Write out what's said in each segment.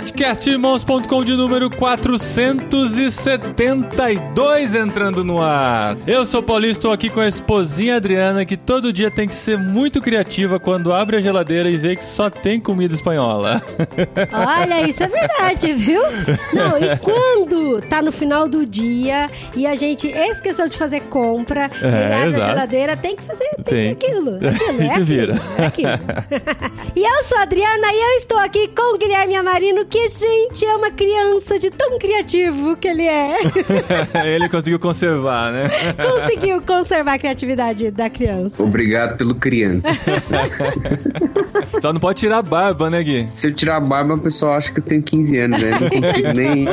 Podcastirmãos.com de número 472 entrando no ar. Eu sou o Paulinho, estou aqui com a esposinha Adriana, que todo dia tem que ser muito criativa quando abre a geladeira e vê que só tem comida espanhola. Olha, isso é verdade, viu? Não, e quando tá no final do dia e a gente esqueceu de fazer compra, É, e abre exato. a geladeira, tem que fazer tem Tem. aquilo. aquilo E é se vira. aquilo, é aquilo. e eu sou a Adriana e eu estou aqui com o Guilherme Amarino, que, gente, é uma criança de tão criativo que ele é. Ele conseguiu conservar, né? Conseguiu conservar a criatividade da criança. Obrigado pelo criança. Só não pode tirar a barba, né, Gui? Se eu tirar a barba, o pessoal acha que eu tenho 15 anos, né? Não consigo nem.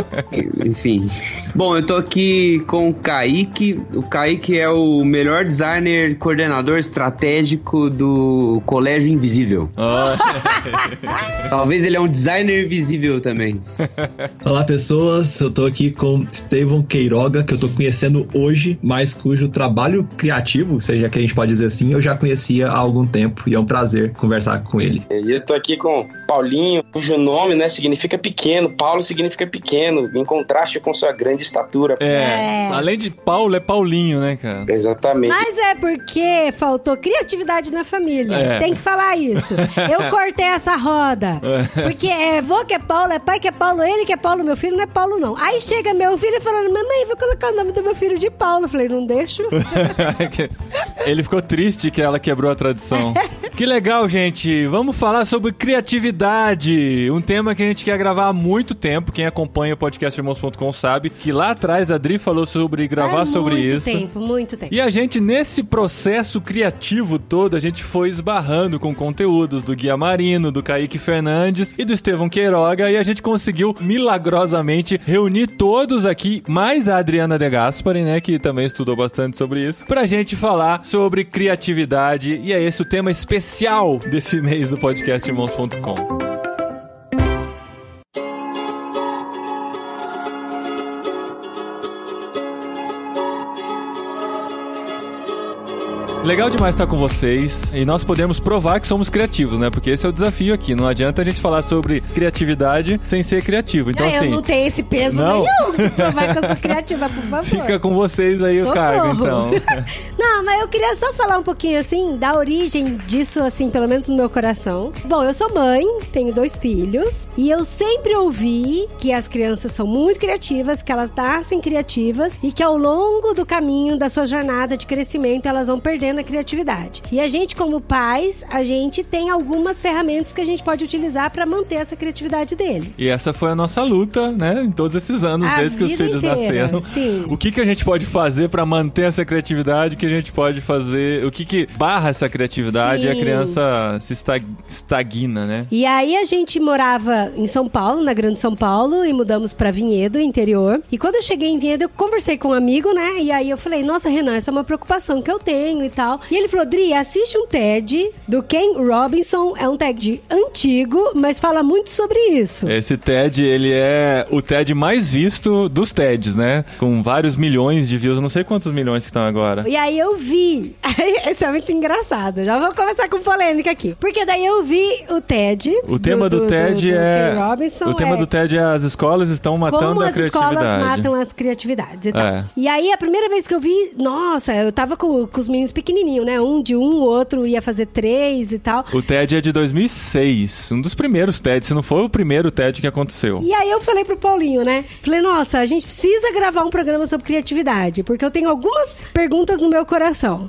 Enfim. Bom, eu tô aqui com o Kaique. O Kaique é o melhor designer, coordenador estratégico do Colégio Invisível. Ó, Talvez ele é um designer também. Olá pessoas, eu tô aqui com Estevão Queiroga, que eu tô conhecendo hoje, mas cujo trabalho criativo, seja que a gente pode dizer assim, eu já conhecia há algum tempo e é um prazer conversar com ele. E eu tô aqui com Paulinho, cujo nome, né, significa pequeno. Paulo significa pequeno, em contraste com sua grande estatura. é. É. Além de Paulo, é Paulinho, né, cara? Exatamente. Mas é porque faltou criatividade na família. É. Tem que falar isso. Eu cortei essa roda. Porque é vô que é Paulo, é pai que é Paulo, ele que é Paulo, meu filho não é Paulo, não. Aí chega meu filho falando, mamãe, vou colocar o nome do meu filho de Paulo. Eu falei, não deixo. Ele ficou triste que ela quebrou a tradição. Que legal, gente. Vamos falar sobre criatividade. Um tema que a gente quer gravar há muito tempo. Quem acompanha o podcast irmãos.com sabe que lá atrás a Adri falou sobre gravar É sobre muito isso. tempo, muito tempo. E a gente, nesse processo criativo todo, a gente foi esbarrando com conteúdos do Guia Marino, do Kaique Fernandes e do Estevão Queiroga, e a gente conseguiu milagrosamente reunir todos aqui, mais a Adriana De Gaspari, né, que também estudou bastante sobre isso, pra gente falar sobre criatividade, e é esse o tema especial desse mês do podcast irmãos.com. Legal demais estar com vocês e nós podemos provar que somos criativos, né? Porque esse é o desafio aqui. Não adianta a gente falar sobre criatividade sem ser criativo. Então, Ah, assim, eu não tenho esse peso Não. nenhum de provar que eu sou criativa, por favor. fica com vocês aí o Socorro. cargo, então. Mas eu queria só falar um pouquinho assim da origem disso, assim, pelo menos no meu coração. Bom, eu sou mãe, tenho dois filhos, e eu sempre ouvi que as crianças são muito criativas, que elas nascem criativas e que ao longo do caminho da sua jornada de crescimento elas vão perdendo a criatividade. E a gente, como pais, a gente tem algumas ferramentas que a gente pode utilizar para manter essa criatividade deles. E essa foi a nossa luta, né? Em todos esses anos, A desde que os filhos inteira, nasceram. sim. O que, que a gente pode fazer pra manter essa criatividade? Que a gente pode fazer? O que, que barra essa criatividade e a Sim. criança se estag- estagna, né? E aí a gente morava em São Paulo, na Grande São Paulo, e mudamos pra Vinhedo, interior. E quando eu cheguei em Vinhedo, eu conversei com um amigo, né? E aí eu falei, nossa, Renan, essa é uma preocupação que eu tenho e tal. E ele falou, Dri, assiste um TED do Ken Robinson. É um TED antigo, mas fala muito sobre isso. Esse TED, ele é o TED mais visto dos TEDs, né? Com vários milhões de views. Não sei quantos milhões que estão agora. E aí eu vi. Esse é muito engraçado. Já vou começar com polêmica aqui. Porque daí eu vi o TED. O tema do, TED é. Ken Robinson. o tema é do TED é as escolas estão matando Como a as escolas criatividade. matam as criatividades e tal. É. E aí, a primeira vez que eu vi, nossa, eu tava com, com os meninos pequenininhos, né? Um de um, o outro ia fazer três e tal. O TED é de 2006, um dos primeiros TEDs, se não foi o primeiro TED que aconteceu. E aí eu falei pro Paulinho, né? Falei, nossa, a gente precisa gravar um programa sobre criatividade, porque eu tenho algumas perguntas no meu coração.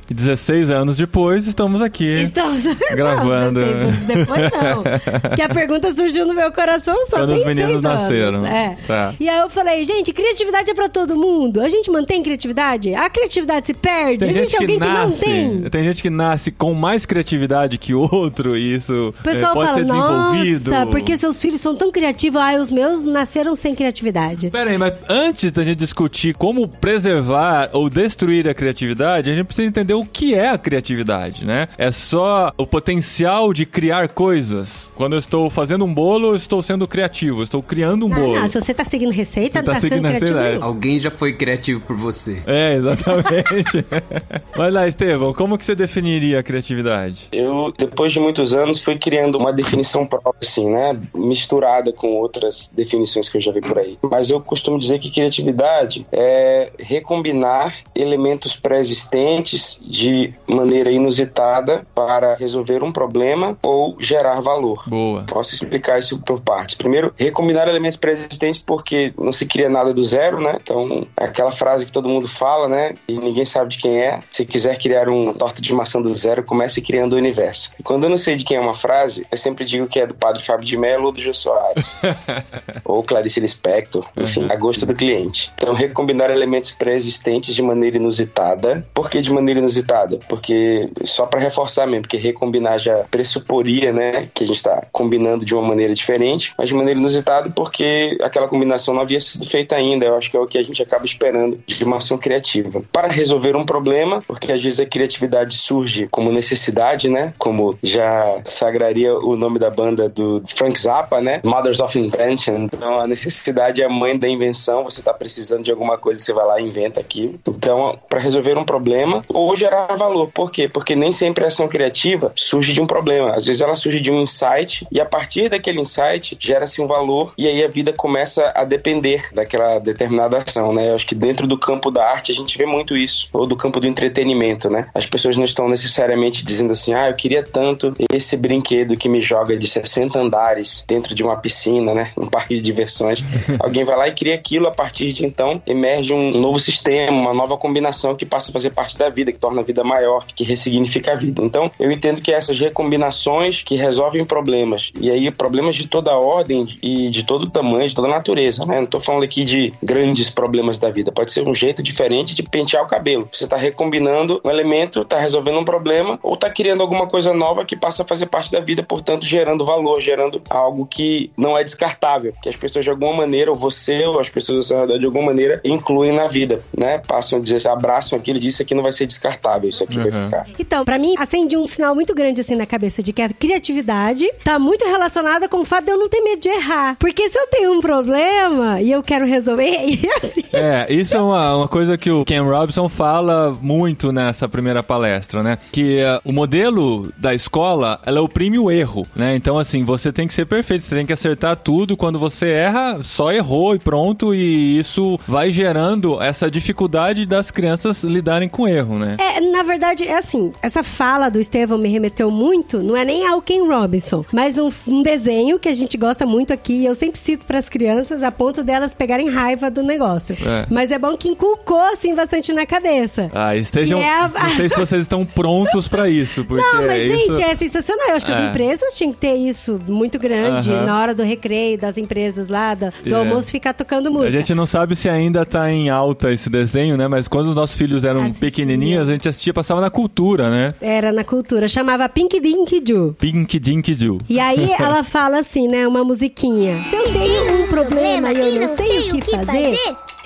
E 16 anos depois, estamos aqui. Estamos Gravando. Não, 16 anos depois não. que a pergunta surgiu no meu coração só Quando os meninos nasceram. É. Tá. E aí eu falei, gente, criatividade é pra todo mundo. A gente mantém criatividade? A criatividade se perde? Tem Existe gente que alguém nasce, que não tem? tem gente que nasce com mais criatividade que outro e isso O pessoal é, pode fala, ser desenvolvido. nossa, porque seus filhos são tão criativos. Ah, os meus nasceram sem criatividade. Pera aí, mas antes da gente discutir como preservar ou destruir a criatividade, a gente precisa entender o que é a criatividade, né? É só o potencial de criar coisas. Quando eu estou fazendo um bolo, eu estou sendo criativo, eu estou criando um Não, bolo. não, se você tá seguindo receita, Você não tá tá, sendo seguindo criativo receita, nenhum. Alguém já foi criativo por você. É, exatamente. Vai lá, Estevão, como que você definiria a criatividade? Eu, depois de muitos anos, fui criando uma definição própria, assim, né? Misturada com outras definições que eu já vi por aí. Mas eu costumo dizer que criatividade é recombinar elementos pré-existentes de maneira inusitada para resolver um problema ou gerar valor. Boa. Posso explicar isso por partes. Primeiro, recombinar elementos pré-existentes porque não se cria nada do zero, né? Então, é aquela frase que todo mundo fala, né? E ninguém sabe de quem é. Se quiser criar uma torta de maçã do zero, comece criando o universo. E quando eu não sei de quem é uma frase, eu sempre digo que é do padre Fábio de Mello ou do Jô Soares. ou Clarice Lispector, enfim, a gosto do cliente. Então, recombinar elementos pré-existentes de maneira inusitada. Por que de maneira inusitada? Porque, só para reforçar mesmo, porque recombinar já pressuporia, né, que a gente está combinando de uma maneira diferente, mas de maneira inusitada porque aquela combinação não havia sido feita ainda. Eu acho que é o que a gente acaba esperando de uma ação criativa. Para resolver um problema, porque às vezes a criatividade surge como necessidade, né, como já sagraria o nome da banda do Frank Zappa, né, Mothers of Invention. Então, a necessidade é a mãe da invenção. Você está precisando de alguma coisa, você vai lá e inventa aquilo. Então, para resolver um problema ou gerar valor. Por quê? Porque nem sempre a ação criativa surge de um problema. Às vezes ela surge de um insight e a partir daquele insight gera-se um valor e aí a vida começa a depender daquela determinada ação, né? Eu acho que dentro do campo da arte a gente vê muito isso, ou do campo do entretenimento, né? As pessoas não estão necessariamente dizendo assim, ah, eu queria tanto esse brinquedo que me joga de 60 andares dentro de uma piscina, né? Um parque de diversões. Alguém vai lá e cria aquilo, a partir de então emerge um novo sistema, uma nova combinação que passa a fazer parte da vida, que torna a vida maior, que ressignifica a vida. Então, eu entendo que essas recombinações que resolvem problemas, e aí problemas de toda ordem e de todo tamanho, de toda natureza, né? Não tô falando aqui de grandes problemas da vida, pode ser um jeito diferente de pentear o cabelo. Você tá recombinando um elemento, tá resolvendo um problema, ou tá criando alguma coisa nova que passa a fazer parte da vida, portanto, gerando valor, gerando algo que não é descartável, que as pessoas de alguma maneira, ou você, ou as pessoas ao seu de alguma maneira, incluem na vida, né? Passam a dizer, abraçam aquilo e isso aqui não vai ser descartável, isso aqui vai Uhum. ficar. Então, pra mim, acende um sinal muito grande assim na cabeça de que a criatividade tá muito relacionada com o fato de eu não ter medo de errar. Porque se eu tenho um problema e eu quero resolver, e assim. É, isso é uma, uma coisa que o Ken Robinson fala muito nessa primeira palestra, né? Que eh, o modelo da escola, ela oprime o erro, né? Então, assim, você tem que ser perfeito, você tem que acertar tudo. Quando você erra, só errou e pronto. E isso vai gerando essa dificuldade das crianças lidarem com o erro, né? É, na verdade, é assim, essa fala do Estevão me remeteu muito, não é nem ao Ken Robinson, mas um, um desenho que a gente gosta muito aqui, e eu sempre cito pras crianças a ponto delas pegarem raiva do negócio. É. Mas é bom que inculcou, assim, bastante na cabeça. Ah, estejam. É a- Não sei se vocês estão prontos pra isso, porque Não, mas isso... gente, é sensacional. Eu acho que É. as empresas tinham que ter isso muito grande Aham. na hora do recreio das empresas lá, do, do É. almoço ficar tocando A música. gente não sabe se ainda tá em alta esse desenho, né? Mas quando os nossos filhos eram Assistia. Pequenininhos, a gente assistia, passava na cultura, né? Era na cultura, chamava Pink Dink Joo. Pink Dink Doo. E aí ela fala assim, né, uma musiquinha. Se eu tenho um problema e eu não sei o que fazer,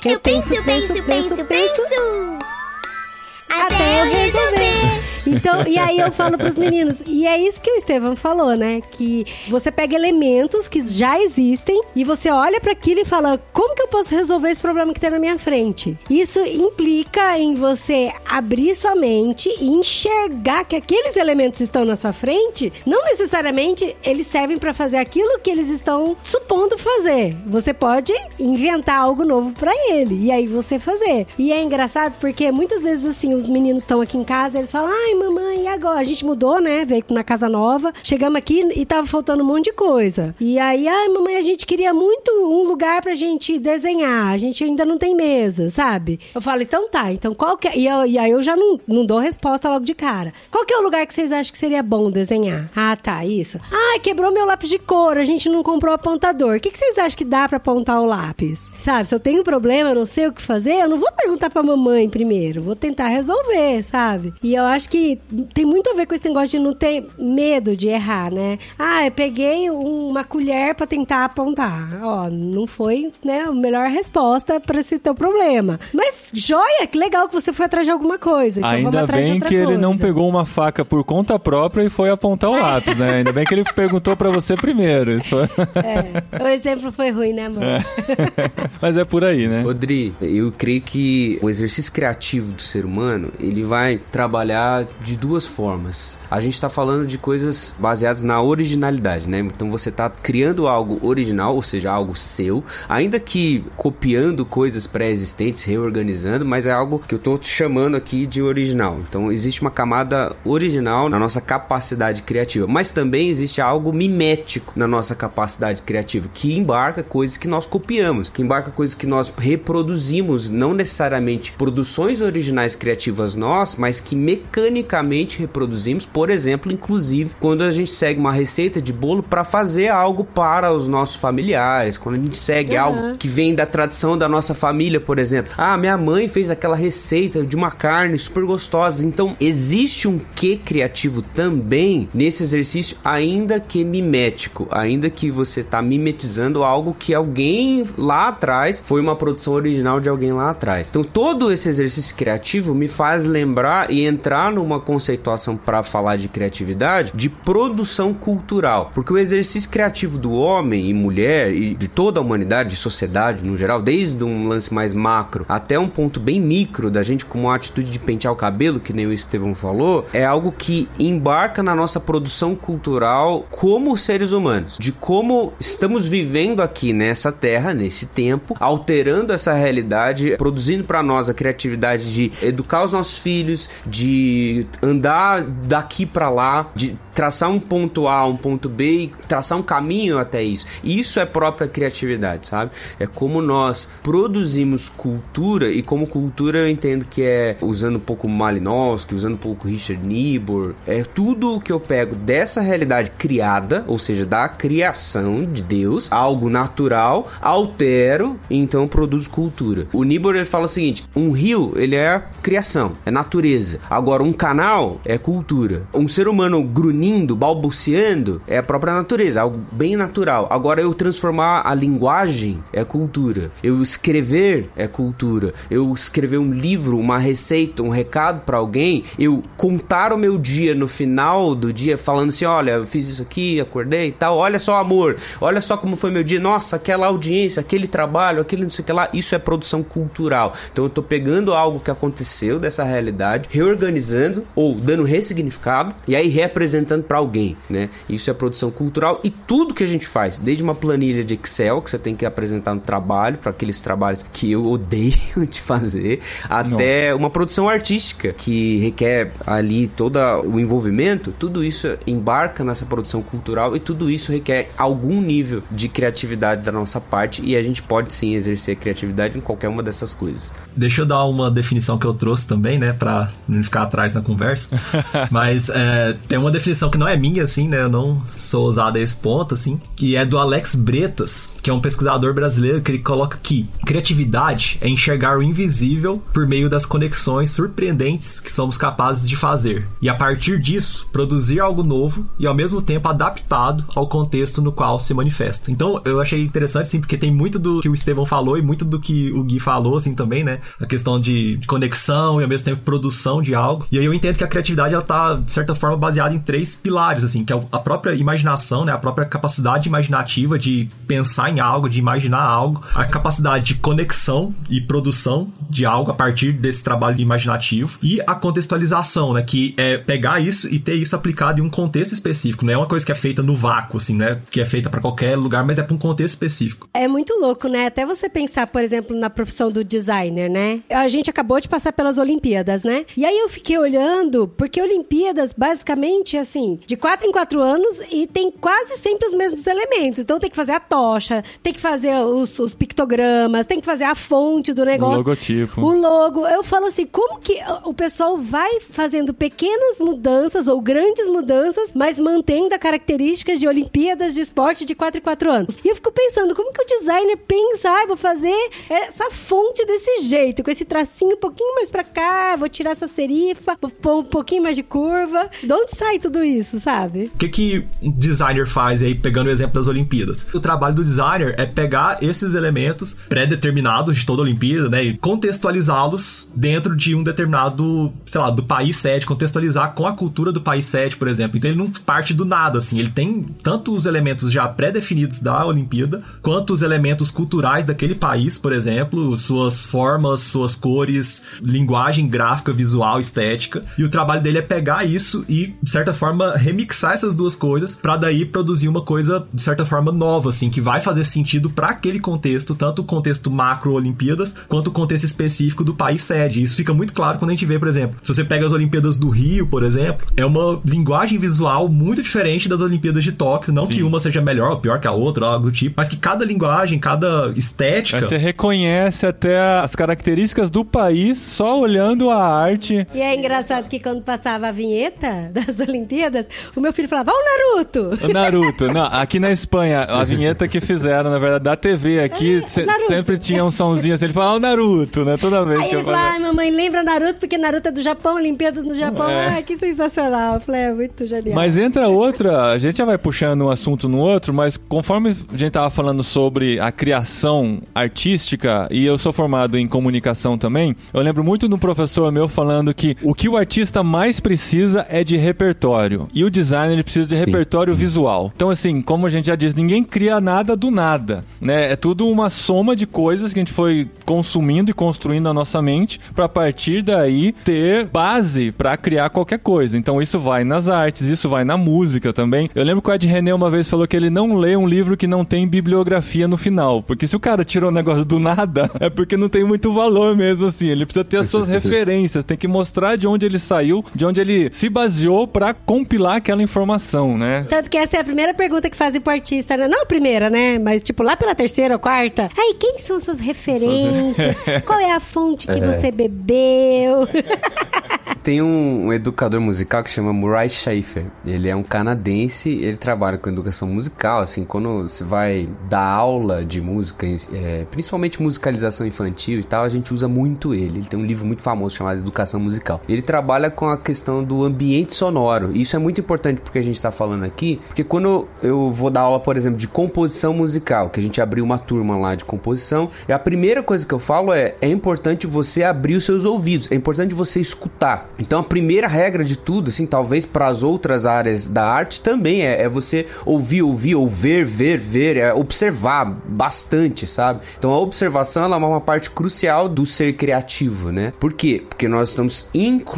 eu penso, penso, penso, penso, até eu resolver. Então, e aí eu falo pros meninos, e é isso que o Estevam falou, né? Que você pega elementos que já existem e você olha para aquilo e fala: como que eu posso resolver esse problema que tem na minha frente? Isso implica em você abrir sua mente e enxergar que aqueles elementos estão na sua frente, não necessariamente eles servem para fazer aquilo que eles estão supondo fazer. Você pode inventar algo novo para ele e aí você fazer. E é engraçado porque muitas vezes assim, os meninos estão aqui em casa, eles falam: "Ai, mamãe, e agora? A gente mudou, né? Veio na casa nova, chegamos aqui e tava faltando um monte de coisa. E aí, ai, mamãe, a gente queria muito um lugar pra gente desenhar. A gente ainda não tem mesa, sabe? Eu falo, então tá, então qual que é? E, e aí eu já não, não dou resposta logo de cara. Qual que é o lugar que vocês acham que seria bom desenhar? Ah, tá, isso. Ai, quebrou meu lápis de cor, a gente não comprou apontador. O que, que vocês acham que dá pra apontar o lápis? Sabe, se eu tenho um problema, eu não sei o que fazer, eu não vou perguntar pra mamãe primeiro, vou tentar resolver, sabe? E eu acho que que tem muito a ver com esse negócio de não ter medo de errar, né? Ah, eu peguei uma colher pra tentar apontar. Ó, não foi, né, a melhor resposta pra esse teu problema. Mas, joia, que legal que você foi atrás de alguma coisa. Então vamos Ainda atrás de bem outra que ele coisa. não pegou uma faca por conta própria e foi apontar o lápis, né? Ainda bem que ele perguntou pra você primeiro. Isso foi- É, o exemplo foi ruim, né, amor? Mas é por aí, né? Rodri, eu creio que o exercício criativo do ser humano, ele vai trabalhar de duas formas. A gente está falando de coisas baseadas na originalidade, né? Então você está criando algo original, ou seja, algo seu, ainda que copiando coisas pré-existentes, reorganizando, mas é algo que eu estou chamando aqui de original. Então existe uma camada original na nossa capacidade criativa, mas também existe algo mimético na nossa capacidade criativa, que embarca coisas que nós copiamos, que embarca coisas que nós reproduzimos, não necessariamente produções originais criativas nós, mas que mecanicamente reproduzimos, por exemplo, inclusive quando a gente segue uma receita de bolo para fazer algo para os nossos familiares, quando a gente segue Aham. algo que vem da tradição da nossa família, por exemplo. Ah, minha mãe fez aquela receita de uma carne super gostosa. Então, existe um quê criativo também nesse exercício, ainda que mimético, ainda que você está mimetizando algo que alguém lá atrás foi uma produção original de alguém lá atrás. Então, todo esse exercício criativo me faz lembrar e entrar numa conceituação para falar de criatividade de produção cultural, porque o exercício criativo do homem e mulher e de toda a humanidade, de sociedade no geral, desde um lance mais macro até um ponto bem micro da gente com uma atitude de pentear o cabelo, que nem o Estevão falou, é algo que embarca na nossa produção cultural como seres humanos, de como estamos vivendo aqui nessa terra, nesse tempo, alterando essa realidade, produzindo para nós a criatividade de educar os nossos filhos, de andar daqui para lá, de traçar um ponto A, um ponto B e traçar um caminho até isso. Isso é própria criatividade, sabe? É como nós produzimos cultura e como cultura eu entendo que é usando um pouco Malinowski, usando um pouco Richard Niebuhr, é tudo que eu pego dessa realidade criada, ou seja, da criação de Deus, algo natural, altero e então produzo cultura. O Niebuhr ele fala o seguinte: um rio ele é criação, é natureza. Agora um canal é cultura. Um ser humano grunhindo, balbuciando é a própria natureza, algo bem natural. Agora eu transformar a linguagem é cultura. Eu escrever é cultura. Eu escrever um livro, uma receita, um recado para alguém, eu contar o meu dia no final do dia falando assim, olha, eu fiz isso aqui, acordei e tal. Olha só amor, olha só como foi meu dia. Nossa, aquela audiência, aquele trabalho, aquele não sei o que lá, isso é produção cultural. Então eu tô pegando algo que aconteceu dessa realidade, reorganizando ou dando ressignificado e aí reapresentando para alguém, né? Isso é produção cultural e tudo que a gente faz, desde uma planilha de Excel que você tem que apresentar no trabalho, para aqueles trabalhos que eu odeio de fazer, até uma produção artística que requer ali todo o envolvimento, tudo isso embarca nessa produção cultural e tudo isso requer algum nível de criatividade da nossa parte e a gente pode sim exercer criatividade em qualquer uma dessas coisas. Deixa eu dar uma definição que eu trouxe também, né, pra não ficar atrás na conversa. Mas é, tem uma definição que não é minha, assim, né, eu não sou ousado a esse ponto, assim, que é do Alex Bretas, que é um pesquisador brasileiro que ele coloca que criatividade é enxergar o invisível por meio das conexões surpreendentes que somos capazes de fazer. E a partir disso, produzir algo novo e ao mesmo tempo adaptado ao contexto no qual se manifesta. Então, eu achei interessante, sim, porque tem muito do que o Estevão falou e muito do que o Gui falou, assim, também, né? A questão de, de conexão e ao mesmo tempo produção de algo. E aí eu entendo que a criatividade, ela tá, de certa forma, baseada em três pilares, assim, que é a própria imaginação, né? A própria capacidade imaginativa de pensar em algo, de imaginar algo, a capacidade de conexão e produção de algo a partir desse trabalho imaginativo e a contextualização, né? Que é pegar isso e ter isso aplicado em um contexto específico. Não é uma coisa que é feita no vácuo, assim, não é que é feita para qualquer lugar, mas é para um contexto específico. É muito louco, né? Até você pensar, por exemplo, na profissão do designer, né? A gente acabou de passar pelas Olimpíadas, né? E aí eu fiquei olhando, porque Olimpíadas, basicamente, assim, de quatro em quatro anos e tem quase sempre os mesmos elementos. Então tem que fazer a tocha, tem que fazer os, os pictogramas, tem que fazer a fonte do negócio. logotipo. logotipo. O logo. Eu falo assim, como que o pessoal vai fazendo pequenas mudanças ou grandes mudanças, mas mantendo a características de Olimpíadas de esporte de 4 em 4 anos. E eu fico pensando, como que o designer pensa, ah, vou fazer essa fonte desse jeito, com esse tracinho um pouquinho mais pra cá, vou tirar essa serifa, vou pôr um pouquinho mais de curva. De onde sai tudo isso, sabe? O que, que um designer faz aí, pegando o exemplo das Olimpíadas? O trabalho do designer é pegar esses elementos pré-determinados de toda a Olimpíada, né, e contextualizá-los dentro de um determinado, sei lá, do país sede, contextualizar com a cultura do país sede, por exemplo. Então ele não parte do nada, assim, ele tem tanto os elementos já pré-definidos da Olimpíada, quanto os elementos culturais daquele país, por exemplo, suas formas, suas cores, linguagem gráfica, visual, estética. E o trabalho dele é pegar isso e, de certa forma, remixar essas duas coisas para daí produzir uma coisa, de certa forma, nova, assim, que vai fazer sentido para aquele contexto, tanto o contexto macro Olimpíadas, quanto o contexto específico do país sede. Isso fica muito claro quando a gente vê, por exemplo, se você pega as Olimpíadas do Rio, por exemplo, é uma linguagem visual muito diferente das Olimpíadas de Tóquio. Não Sim. que uma seja melhor ou pior que a outra, algo do tipo, mas que cada linguagem, cada estética. Mas você reconhece até as características do país só olhando a arte. E é engraçado que quando passava a vinheta das Olimpíadas, o meu filho falava, ó, o Naruto! O Naruto. Não, aqui na Espanha, a vinheta que fizeram, na verdade, da TV aqui, é, se, sempre tinha um somzinho assim, ele falava, ó, o Naruto, né? Toda vez Aí que ele eu falava. ai, mamãe, lembra Naruto, porque Naruto é do Japão, Olimpíadas no Japão. É. Ai, que sensacional. Eu falei, é muito genial. Mas entra outra, a gente já vai puxando um assunto no outro, mas conforme a gente tava falando sobre a criação artística, e eu sou formado em comunicação também, eu lembro muito de um professor meu falando que o que o artista mais precisa é de repertório. E o designer ele precisa de Sim. repertório visual. Então, assim, como a gente já disse, ninguém cria nada do nada, né? É tudo uma soma de coisas que a gente foi consumindo e construindo na nossa mente para partir daí ter base para criar qualquer coisa. Então, isso vai nas artes, isso vai na música também. Eu lembro que o Ed René uma vez falou que ele não lê um livro que não tem bibliografia no final, porque se o cara tirou o negócio do nada, é porque não tem muito valor mesmo assim. Ele precisa ter as suas referências, tem que mostrar de onde ele saiu, de onde ele se baseou para compilar aquela informação, né? Tanto que essa é a primeira pergunta que fazem pro artista, né? Não a primeira, né? Mas tipo lá pela terceira ou quarta. Aí, quem são suas referências? Qual é a fonte que é. você bebeu? Tem um, um, educador musical que chama Murray Schaefer. Ele é um canadense, ele trabalha com educação musical, assim, quando você vai dar aula de música, é, principalmente musicalização infantil e tal, a gente usa muito ele. Ele tem um livro muito famoso chamado Educação Musical. Ele trabalha com a questão do ambiente sonoro. Isso é muito importante porque a gente está falando aqui, porque quando eu vou dar aula, por exemplo, de composição musical, que a gente abriu uma turma lá de composição, e a primeira coisa que eu falo é: é importante você abrir os seus ouvidos, é importante você escutar. Então a primeira regra de tudo, assim, talvez para as outras áreas da arte também é, é, você ouvir, ouvir, ou ver, ver, ver, é observar bastante, sabe? Então a observação ela é uma parte crucial do ser criativo, né? Por quê? Porque nós estamos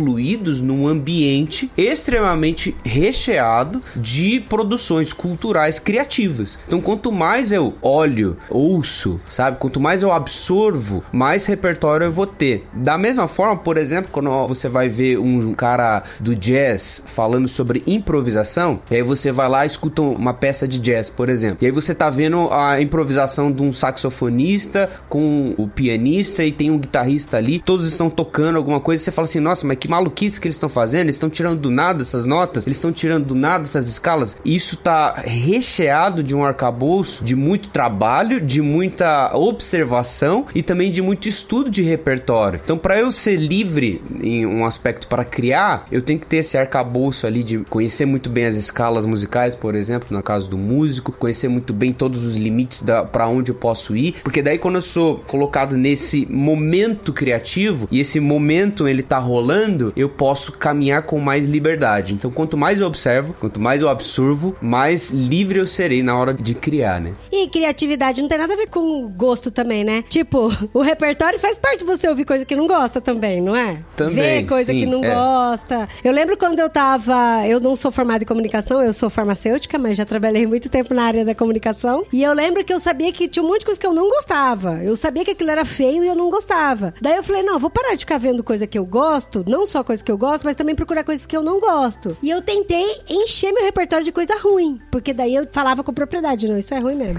incluídos num ambiente extremamente recheado de produções culturais criativas. Então quanto mais eu olho, ouço, sabe? Quanto mais eu absorvo, mais repertório eu vou ter. Da mesma forma, por exemplo, quando você vai ver um cara do jazz falando sobre improvisação, e aí você vai lá e escuta uma peça de jazz, por exemplo. E aí você tá vendo a improvisação de um saxofonista com o pianista e tem um guitarrista ali, todos estão tocando alguma coisa, você fala assim: "Nossa, mas que maluquice que eles estão fazendo? Eles estão tirando do nada essas notas, eles estão tirando do nada essas escalas". Isso tá recheado de um arcabouço de muito trabalho, de muita observação e também de muito estudo de repertório. Então, para eu ser livre em um aspecto aspecto para criar, eu tenho que ter esse arcabouço ali de conhecer muito bem as escalas musicais, por exemplo, no caso do músico, conhecer muito bem todos os limites para onde eu posso ir, porque daí quando eu sou colocado nesse momento criativo e esse momento ele tá rolando, eu posso caminhar com mais liberdade. Então, quanto mais eu observo, quanto mais eu absorvo, mais livre eu serei na hora de criar, né? E criatividade não tem nada a ver com gosto também, né? Tipo, o repertório faz parte de você ouvir coisa que não gosta também, não é? Também. Ver coisa sim. que que não é. gosta. Eu lembro quando eu tava. Eu não sou formada em comunicação, eu sou farmacêutica, mas já trabalhei muito tempo na área da comunicação. E eu lembro que eu sabia que tinha um monte de coisa que eu não gostava. Eu sabia que aquilo era feio e eu não gostava. Daí eu falei, não, vou parar de ficar vendo coisa que eu gosto, não só coisa que eu gosto, mas também procurar coisas que eu não gosto. E eu tentei encher meu repertório de coisa ruim. Porque daí eu falava com propriedade, não, isso é ruim mesmo.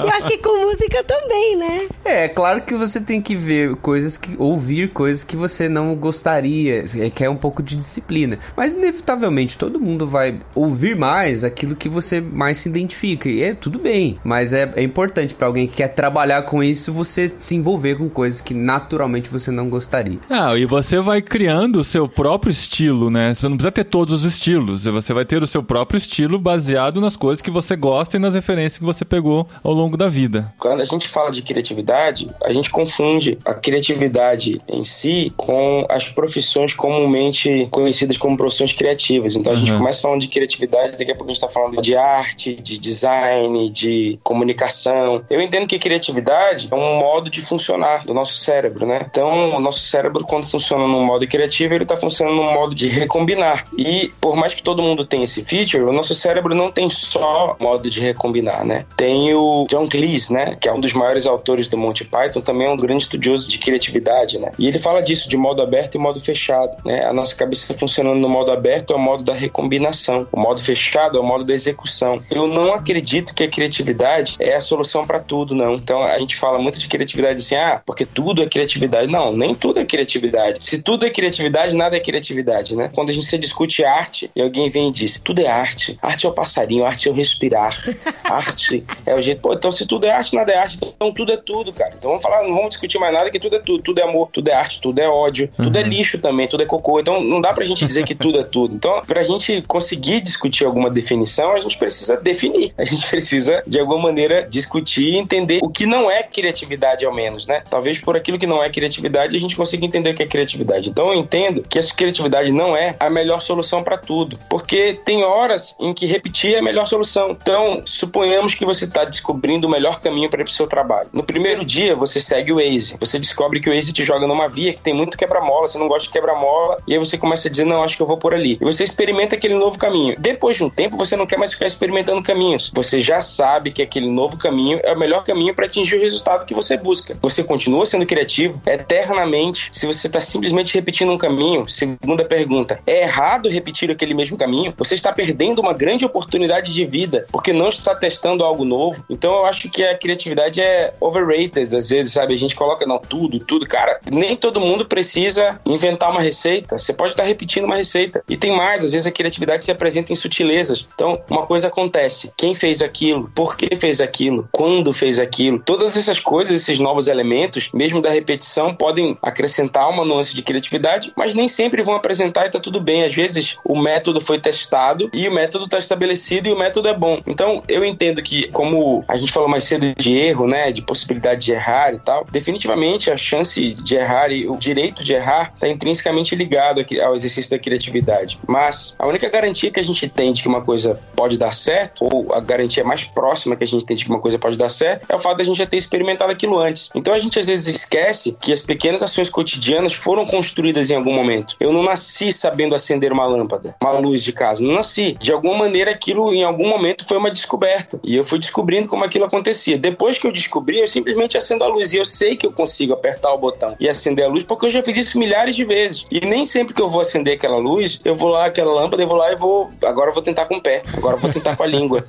eu acho que com música também, né? É, claro que você tem que ver coisas que. ouvir coisas que você não gostaria, é que é um pouco de disciplina. Mas inevitavelmente todo mundo vai ouvir mais aquilo que você mais se identifica. E é tudo bem. Mas é, é importante pra alguém que quer trabalhar com isso você se envolver com coisas que naturalmente você não gostaria. Ah, e você vai criando o seu próprio estilo, né? Você não precisa ter todos os estilos. Você vai ter o seu próprio estilo baseado nas coisas que você gosta e nas referências que você pegou ao longo da vida. Quando a gente fala de criatividade, a gente confunde a criatividade em si com as profissões comumente conhecidas como profissões criativas. Então a gente Uhum. começa falando de criatividade, daqui a pouco a gente está falando de arte, de design, de comunicação. Eu entendo que criatividade é um modo de funcionar do nosso cérebro, né? Então o nosso cérebro, quando funciona num modo criativo, ele está funcionando num modo de recombinar. E por mais que todo mundo tenha esse feature, o nosso cérebro não tem só modo de recombinar, né? Tem o John Cleese, né? Que é um dos maiores autores do Monty Python, também é um grande estudioso de criatividade, né? E ele fala disso, de modo aberto e modo fechado, né? A nossa cabeça funcionando no modo aberto é o modo da recombinação. O modo fechado é o modo da execução. Eu não acredito que a criatividade é a solução para tudo, não. Então a gente fala muito de criatividade assim, ah, porque tudo é criatividade. Não, nem tudo é criatividade. Se tudo é criatividade, nada é criatividade, né? Quando a gente se discute arte e alguém vem e diz, tudo é arte. Arte é o passarinho, arte é o respirar. arte é o jeito. Pô, então se tudo é arte, nada é arte. Então tudo é tudo, cara. Então vamos falar, não vamos discutir mais nada que tudo é tudo. Tudo é amor, tudo é arte, tudo é ódio, tudo é lixo também, tudo é cocô. Então não dá pra gente dizer que tudo é tudo. Então, pra gente conseguir discutir alguma definição, a gente precisa definir. A gente precisa, de alguma maneira, discutir e entender o que não é criatividade, ao menos, né? Talvez por aquilo que não é criatividade, a gente consiga entender o que é criatividade. Então eu entendo que essa criatividade não é a melhor solução pra tudo. Porque tem horas em que repetir é a melhor solução. Então, suponhamos que você está descobrindo o melhor caminho para ir pro seu trabalho. No primeiro dia, você segue o Waze. Você descobre que o Waze te joga numa via que tem muito quebra-mola, você não gosta de quebra-mola, e aí você começa a dizer, não, acho que eu vou por ali. E você experimenta aquele novo caminho. Depois de um tempo, você não quer mais ficar experimentando caminhos. Você já sabe que aquele novo caminho é o melhor caminho para atingir o resultado que você busca. Você continua sendo criativo eternamente se você está simplesmente repetindo um caminho. Segunda pergunta: é errado repetir aquele mesmo caminho? Você está perdendo uma grande oportunidade de vida porque não está testando algo novo. Então eu acho que a criatividade é overrated às vezes, sabe? A gente coloca não tudo, tudo, cara. Nem todo mundo precisa inventar uma receita. Você pode estar repetindo uma receita. E tem mais, às vezes a criatividade se apresenta em sutilezas. Então, uma coisa acontece. Quem fez aquilo? Por que fez aquilo? Quando fez aquilo? Todas essas coisas, esses novos elementos, mesmo da repetição, podem acrescentar uma nuance de criatividade, mas nem sempre vão apresentar e tá tudo bem. Às vezes o método foi testado e o método está estabelecido e o método é bom. Então, eu entendo que, como a gente falou mais cedo de erro, né, de possibilidade de errar e tal, definitivamente a chance de errar e o direito de errar está intrinsecamente ligado ao exercício da criatividade. Mas a única garantia que a gente tem de que uma coisa pode dar certo, ou a garantia mais próxima que a gente tem de que uma coisa pode dar certo, é o fato da gente já ter experimentado aquilo antes. Então a gente às vezes esquece que as pequenas ações cotidianas foram construídas em algum momento. Eu não nasci sabendo acender uma lâmpada, uma luz de casa. Não nasci. De alguma maneira aquilo em algum momento foi uma descoberta. E eu fui descobrindo como aquilo acontecia. Depois que eu descobri, eu simplesmente acendo a luz. E eu sei que eu consigo apertar o botão e acender a luz porque eu já fiz isso milhares de vezes. E nem sempre que eu vou acender aquela luz, eu vou lá, aquela lâmpada, eu vou lá e vou. Agora eu vou tentar com o pé. Agora eu vou tentar com a língua.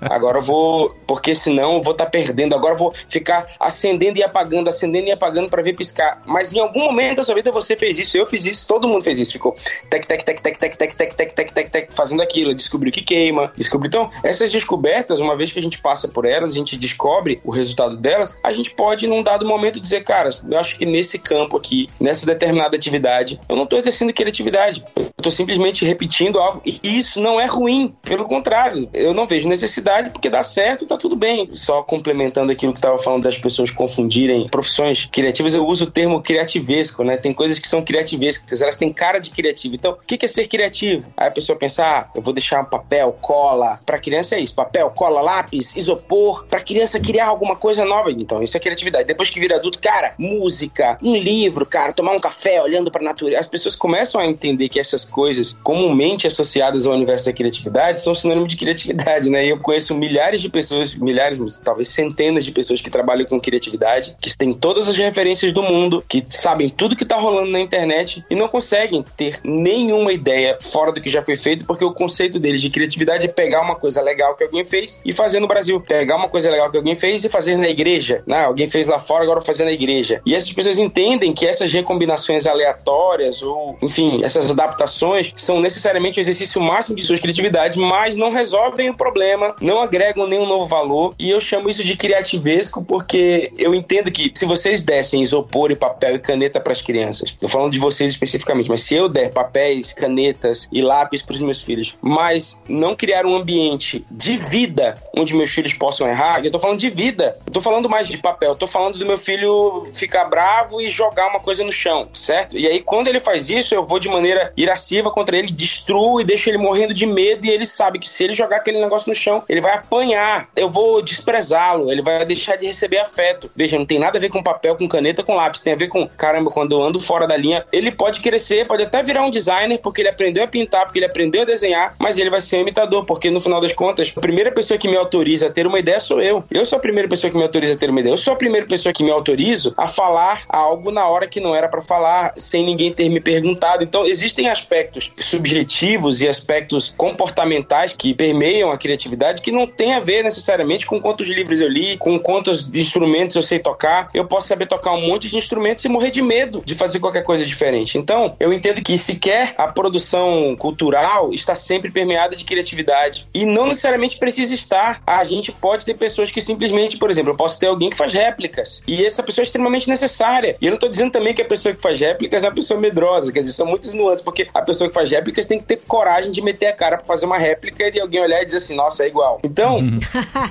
Agora eu vou. Porque senão eu vou estar perdendo. Agora eu vou ficar acendendo e apagando, acendendo e apagando para ver piscar. Mas em algum momento da sua vida você fez isso, eu fiz isso, todo mundo fez isso. Ficou tec, tec, tec, tec, tec, tec, tec, tec, tec, tec, tec, fazendo aquilo. Descobriu que queima. Descobriu. Então, essas descobertas, uma vez que a gente passa por elas, a gente descobre o resultado delas, a gente pode, num dado momento, dizer, cara, eu acho que nesse campo aqui, nessa determinada atividade, eu não estou exercendo criatividade. Eu estou simplesmente repetindo algo. E isso não é ruim. Pelo contrário, eu não vejo necessidade porque dá certo e tá tudo bem. Só complementando aquilo que estava falando das pessoas confundirem profissões criativas, eu uso o termo criativesco, né? Tem coisas que são criativescas, elas têm cara de criativo. Então, o que é ser criativo? Aí a pessoa pensa, ah, eu vou deixar papel, cola. Para criança é isso: papel, cola, lápis, isopor. Para criança criar alguma coisa nova. Então, isso é criatividade. Depois que vira adulto, cara, música, um livro, cara, tomar um um café olhando pra natureza. As pessoas começam a entender que essas coisas comumente associadas ao universo da criatividade são sinônimo de criatividade, né? E eu conheço milhares de pessoas, milhares, talvez centenas de pessoas que trabalham com criatividade, que têm todas as referências do mundo, que sabem tudo que tá rolando na internet e não conseguem ter nenhuma ideia fora do que já foi feito, porque o conceito deles de criatividade é pegar uma coisa legal que alguém fez e fazer no Brasil. Pegar uma coisa legal que alguém fez e fazer na igreja. Né? Alguém fez lá fora, agora fazer na igreja. E essas pessoas entendem que essas recombinações aleatórias ou, enfim, essas adaptações são necessariamente o exercício máximo de suas criatividades, mas não resolvem o problema, não agregam nenhum novo valor. E eu chamo isso de criativesco porque eu entendo que se vocês dessem isopor e papel e caneta para as crianças, tô falando de vocês especificamente, mas se eu der papéis, canetas e lápis para os meus filhos, mas não criar um ambiente de vida onde meus filhos possam errar, eu tô falando de vida. Eu tô falando mais de papel, eu tô falando do meu filho ficar bravo e jogar uma coisa no chão, certo? E aí quando ele faz isso, eu vou de maneira irasciva contra ele, destruo e deixo ele morrendo de medo e ele sabe que se ele jogar aquele negócio no chão, ele vai apanhar. Eu vou desprezá-lo, ele vai deixar de receber afeto. Veja, não tem nada a ver com papel, com caneta, com lápis, tem a ver com, caramba, quando ando fora da linha, ele pode crescer, pode até virar um designer porque ele aprendeu a pintar, porque ele aprendeu a desenhar, mas ele vai ser um imitador, porque no final das contas, a primeira pessoa que me autoriza a ter uma ideia sou eu. Eu sou a primeira pessoa que me autoriza a ter uma ideia. Eu sou a primeira pessoa que me autorizo a falar algo na hora que não era para falar, sem ninguém ter me perguntado. Então, existem aspectos subjetivos e aspectos comportamentais que permeiam a criatividade que não tem a ver necessariamente com quantos livros eu li, com quantos instrumentos eu sei tocar. Eu posso saber tocar um monte de instrumentos e morrer de medo de fazer qualquer coisa diferente. Então, eu entendo que sequer a produção cultural está sempre permeada de criatividade. E não necessariamente precisa estar. A gente pode ter pessoas que simplesmente, por exemplo, eu posso ter alguém que faz réplicas. E essa pessoa é extremamente necessária. E eu não estou dizendo também que a pessoa que faz réplicas é uma pessoa medrosa. Quer dizer, são muitas nuances, porque a pessoa que faz réplicas tem que ter coragem de meter a cara para fazer uma réplica e alguém olhar e dizer assim, nossa, é igual. Então,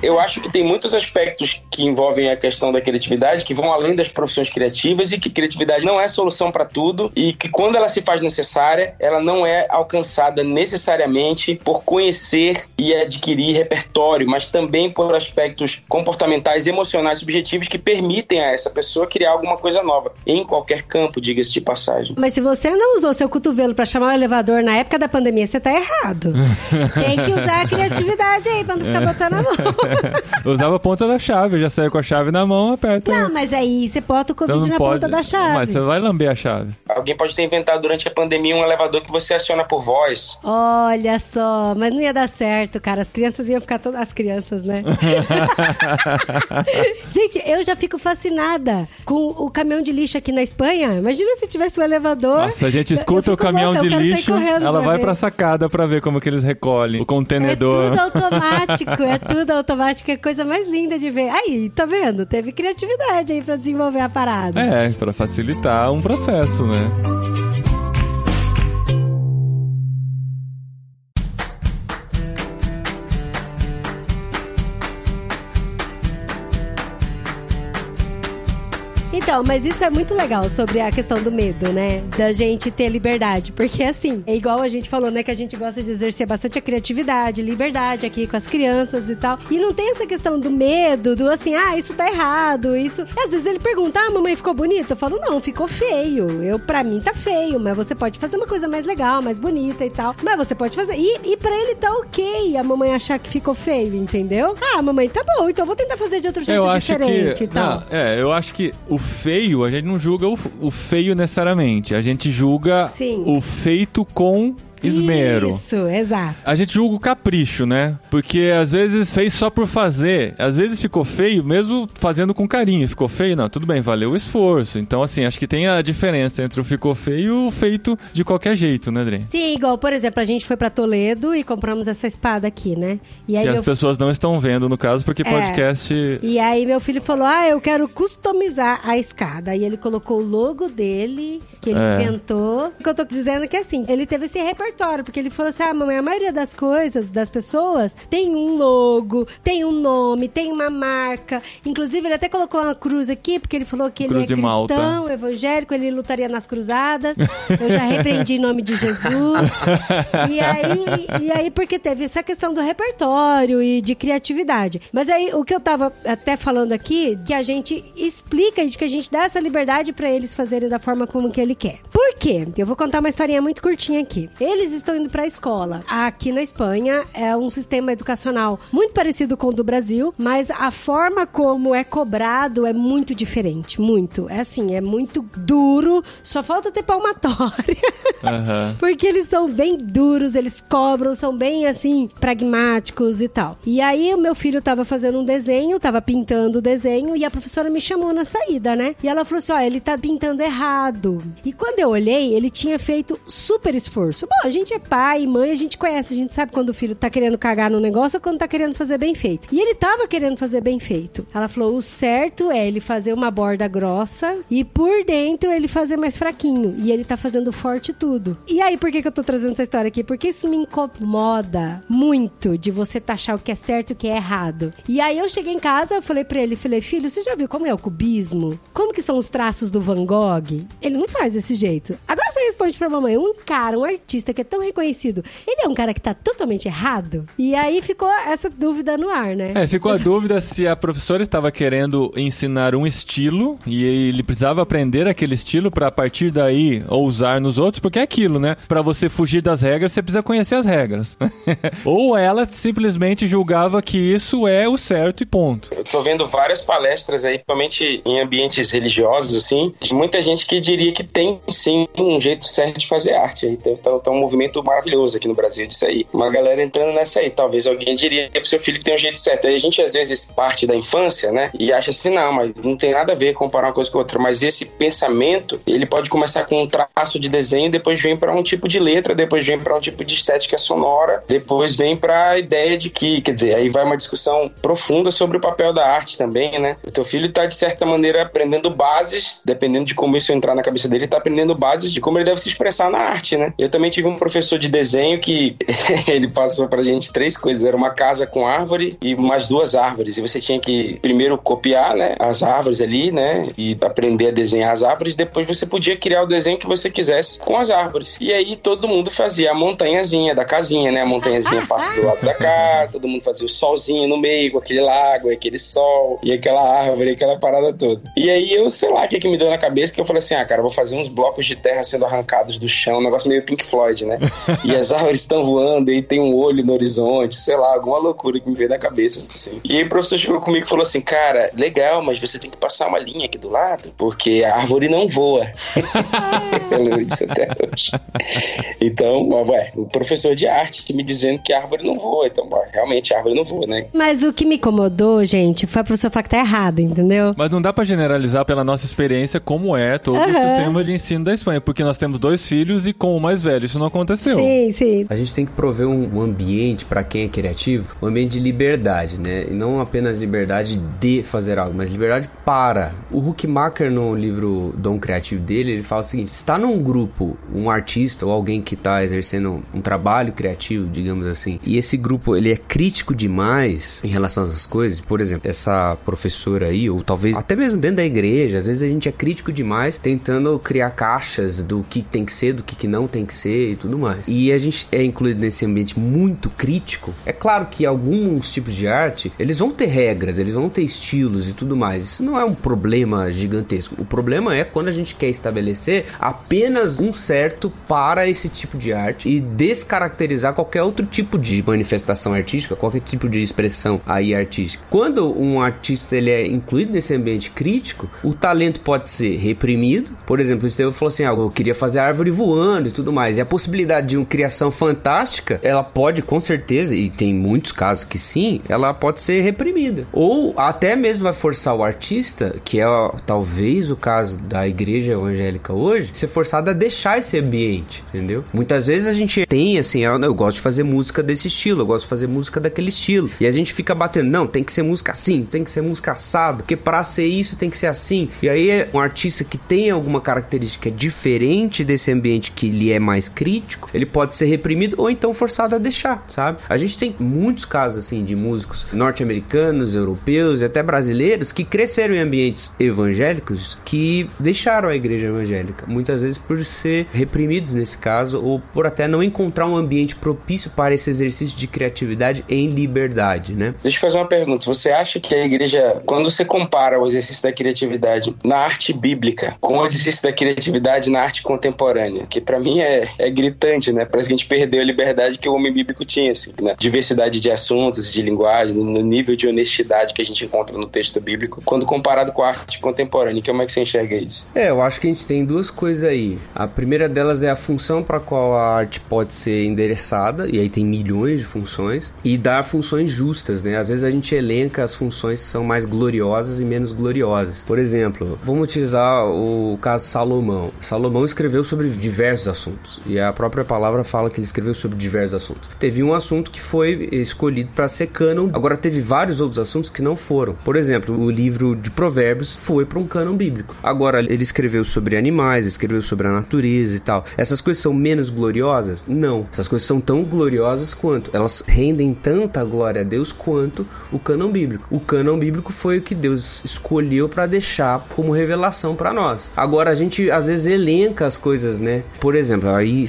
eu acho que tem muitos aspectos que envolvem a questão da criatividade que vão além das profissões criativas e que criatividade não é solução para tudo e que quando ela se faz necessária, ela não é alcançada necessariamente por conhecer e adquirir repertório, mas também por aspectos comportamentais, emocionais, subjetivos que permitem a essa pessoa criar alguma coisa nova em qualquer campo, diga-se de passagem. Mas se você não usou seu cotovelo pra chamar o elevador na época da pandemia, você tá errado. Tem que usar a criatividade aí pra não ficar botando a mão. Eu usava a ponta da chave, eu já saio com a chave na mão, aperta. Não, mas aí você bota o Então Covid não na pode. ponta da chave. Mas você vai lamber a chave. Alguém pode ter inventado durante a pandemia um elevador que você aciona por voz. Olha só, mas não ia dar certo, cara. As crianças iam ficar todas. As crianças, né? Gente, eu já fico fascinada com o caminhão de lixo aqui na Espanha. Imagina se tivesse um elevador. Nossa, a gente escuta o caminhão louca, de lixo, ela vai ver. pra sacada pra ver como que eles recolhem o contenedor. É tudo automático, é tudo automático, é a coisa mais linda de ver. Aí, tá vendo? Teve criatividade aí pra desenvolver a parada. É, pra facilitar um processo, né? Então, mas isso é muito legal sobre a questão do medo, né? Da gente ter liberdade. Porque, assim, é igual a gente falou, né? Que a gente gosta de exercer bastante a criatividade, liberdade aqui com as crianças e tal. E não tem essa questão do medo, do assim, ah, isso tá errado, isso. Às vezes ele pergunta, ah, mamãe ficou bonito? Eu falo, não, ficou feio. Eu, pra mim, tá feio, mas você pode fazer uma coisa mais legal, mais bonita e tal. Mas você pode fazer. E, e pra ele tá ok a mamãe achar que ficou feio, entendeu? Ah, mamãe, tá bom, então vou tentar fazer de outro jeito eu diferente que. e tal. Não, é, eu acho que o feio, a gente não julga o, o feio necessariamente. A gente julga Sim. o feito com esmero. Isso, exato. A gente julga o capricho, né? Porque às vezes fez só por fazer. Às vezes ficou feio, mesmo fazendo com carinho. Ficou feio? Não, tudo bem, valeu o esforço. Então, assim, acho que tem a diferença entre o ficou feio e o feito de qualquer jeito, né, Dre? Sim, igual, por exemplo, a gente foi pra Toledo e compramos essa espada aqui, né? E aí, Que as meu, pessoas não estão vendo, no caso, porque É. podcast. e aí meu filho falou: Ah, eu quero customizar a escada. Aí ele colocou o logo dele, que ele É. inventou. O que eu tô dizendo é que assim, ele teve esse repertório repertório, porque ele falou assim: ah, mamãe, a maioria das coisas, das pessoas, tem um logo, tem um nome, tem uma marca. Inclusive, ele até colocou uma cruz aqui, porque ele falou que Cruz ele é de Malta. cristão, evangélico, ele lutaria nas cruzadas. Eu já repreendi em nome de Jesus. E aí, e aí, porque teve essa questão do repertório e de criatividade. Mas aí, o que eu tava até falando aqui, que a gente explica e que a gente dá essa liberdade pra eles fazerem da forma como que ele quer. Por quê? Eu vou contar uma historinha muito curtinha aqui. Eles estão indo pra escola. Aqui na Espanha é um sistema educacional muito parecido com o do Brasil, mas a forma como é cobrado é muito diferente, muito. É assim, é muito duro, só falta ter palmatória. Aham. Porque eles são bem duros, eles cobram, são bem assim, pragmáticos e tal. E aí o meu filho tava fazendo um desenho, tava pintando o desenho, e a professora me chamou na saída, né? E ela falou assim: ó, ele tá pintando errado. E quando eu olhei, ele tinha feito super esforço. Bom, a gente é pai, mãe, a gente conhece, a gente sabe quando o filho tá querendo cagar no negócio ou quando tá querendo fazer bem feito. E ele tava querendo fazer bem feito. Ela falou: o certo é ele fazer uma borda grossa e por dentro ele fazer mais fraquinho. E ele tá fazendo forte tudo. E aí, por que, que eu tô trazendo essa história aqui? Porque isso me incomoda muito de você taxar o que é certo e o que é errado. E aí eu cheguei em casa, eu falei pra ele, falei, filho, você já viu como é o cubismo? Como que são os traços do Van Gogh? Ele não faz desse jeito. Agora você responde pra mamãe, um cara, um artista que é tão reconhecido, ele é um cara que tá totalmente errado? E aí ficou essa dúvida no ar, né? É, ficou a dúvida se a professora estava querendo ensinar um estilo e ele precisava aprender aquele estilo para a partir daí ousar nos outros, porque é aquilo, né? Para você fugir das regras, você precisa conhecer as regras. Ou ela simplesmente julgava que isso é o certo e ponto. Eu tô vendo várias palestras aí, principalmente em ambientes religiosos, assim, de muita gente que diria que tem sim um jeito certo de fazer arte. Tá um movimento maravilhoso aqui no Brasil disso aí. Uma galera entrando nessa aí. Talvez alguém diria pro seu filho que tem um jeito certo. Aí a gente às vezes parte da infância, né? E acha assim, não, mas não tem nada a ver comparar uma coisa com outra. Mas esse pensamento, ele pode começar com um traço de desenho, depois vem para um tipo de letra, depois vem para um tipo de estética sonora, depois vem para a ideia de que, quer dizer, aí vai uma discussão profunda sobre o papel da arte também, né? O teu filho tá de certa maneira aprendendo bases, dependendo de como isso entrar na cabeça dele, ele tá aprendendo bases de como ele deve se expressar na arte, né? Eu também tive um professor de desenho que ele passou pra gente três coisas, era uma casa com árvore e mais duas árvores, e você tinha que primeiro copiar, né, as árvores ali, né, e aprender a desenhar as árvores, depois você podia criar o desenho que você quisesse com as árvores. E aí todo mundo fazia a montanhazinha da casinha, né? A montanhazinha passa do lado da cá, todo mundo fazia o solzinho no meio, com aquele lago, aquele sol, e aquela árvore, aquela parada toda. E aí eu, sei lá, o que, que me deu na cabeça, que eu falei assim, ah, cara, vou fazer uns blocos de terra sendo arrancados do chão, um negócio meio Pink Floyd, né? e as árvores estão voando, e tem um olho no horizonte, sei lá, alguma loucura que me veio na cabeça, assim. E aí o professor chegou comigo e falou assim, cara, legal, mas você tem que passar uma linha aqui do lado, porque a árvore não voa. eu lembro disso até hoje. Então, ué, o professor de arte me dizendo que a árvore não voa. Então, ué, realmente a árvore não voa, né? Mas o que me incomodou, gente, foi a professora falar que tá errado, entendeu? Mas não dá pra generalizar pela nossa experiência como é todo o Aham. sistema de ensino da Espanha, porque nós temos dois filhos e com o mais velho isso não aconteceu. Sim, sim. A gente tem que prover um, ambiente para quem é criativo, um ambiente de liberdade, né? E não apenas liberdade de fazer algo, mas liberdade para. O Huckmacher no livro Dom Criativo dele, ele fala o seguinte: está num grupo um artista ou alguém que está exercendo um trabalho criativo, digamos assim, e esse grupo ele é crítico demais em relação às coisas, por exemplo, essa professora aí, ou talvez até mesmo dentro da igreja, às vezes a gente é crítico demais, tentando criar caixas do que tem que ser, do que que não tem que ser e tudo mais. E a gente é incluído nesse ambiente muito crítico. É claro que alguns tipos de arte, eles vão ter regras, eles vão ter estilos e tudo mais. Isso não é um problema gigantesco. O problema é quando a gente quer estabelecer apenas um certo para esse tipo de arte e descaracterizar qualquer outro tipo de manifestação artística, qualquer tipo de expressão aí artística. Quando um artista ele é incluído nesse ambiente crítico, o talento pode ser reprimido. Por exemplo, o Estevam falou assim: ah, eu queria fazer árvore voando e tudo mais. E a possibilidade de uma criação fantástica, ela pode com certeza, e tem muitos casos que sim, ela pode ser reprimida. Ou até mesmo vai forçar o artista, que é talvez o caso da igreja evangélica hoje, ser forçado a deixar esse ambiente, entendeu? Muitas vezes a gente tem assim, eu, eu gosto de fazer música desse estilo, eu gosto de fazer música daquele estilo. E a gente fica batendo, não, tem que ser música assim, tem que ser música assado, porque para ser isso tem que ser assim. E aí um artista que tem alguma característica diferente desse ambiente que lhe é mais crítico, ele pode ser reprimido ou então forçado a deixar, sabe? A gente tem muitos casos assim de músicos norte-americanos, europeus e até brasileiros que cresceram em ambientes evangélicos que deixaram a igreja evangélica, muitas vezes por ser reprimidos nesse caso ou por até não encontrar um ambiente propício para esse exercício de criatividade em liberdade, né? Deixa eu fazer uma pergunta. Você acha que a igreja, quando você compara o exercício da criatividade na arte bíblica com o exercício da criatividade na arte contemporânea, que para mim é, é gritante, né? Parece que a gente perdeu a liberdade que o homem bíblico tinha, assim, né? Diversidade de assuntos, de linguagem, no nível de honestidade que a gente encontra no texto bíblico, quando comparado com a arte contemporânea. Como é que você enxerga isso? É, eu acho que a gente tem duas coisas aí. A primeira delas é a função para qual a arte pode ser endereçada, e aí tem milhões de funções, e dar funções justas, né? Às vezes a gente elenca as funções que são mais gloriosas e menos gloriosas. Por exemplo, vamos utilizar o caso Salomão. Salomão escreveu sobre diversos assuntos, e a própria palavra fala que ele escreveu sobre diversos assuntos. Teve um assunto que foi escolhido para ser cânon, agora teve vários outros assuntos que não foram. Por exemplo, o livro de Provérbios foi para um cânon bíblico. Agora, ele escreveu sobre animais, escreveu sobre a natureza e tal. Essas coisas são menos gloriosas? Não. Essas coisas são tão gloriosas quanto. Elas rendem tanta glória a Deus quanto o cânon bíblico. O cânon bíblico foi o que Deus escolheu para deixar como revelação para nós. Agora, a gente às vezes elenca as coisas, né? Por exemplo, aí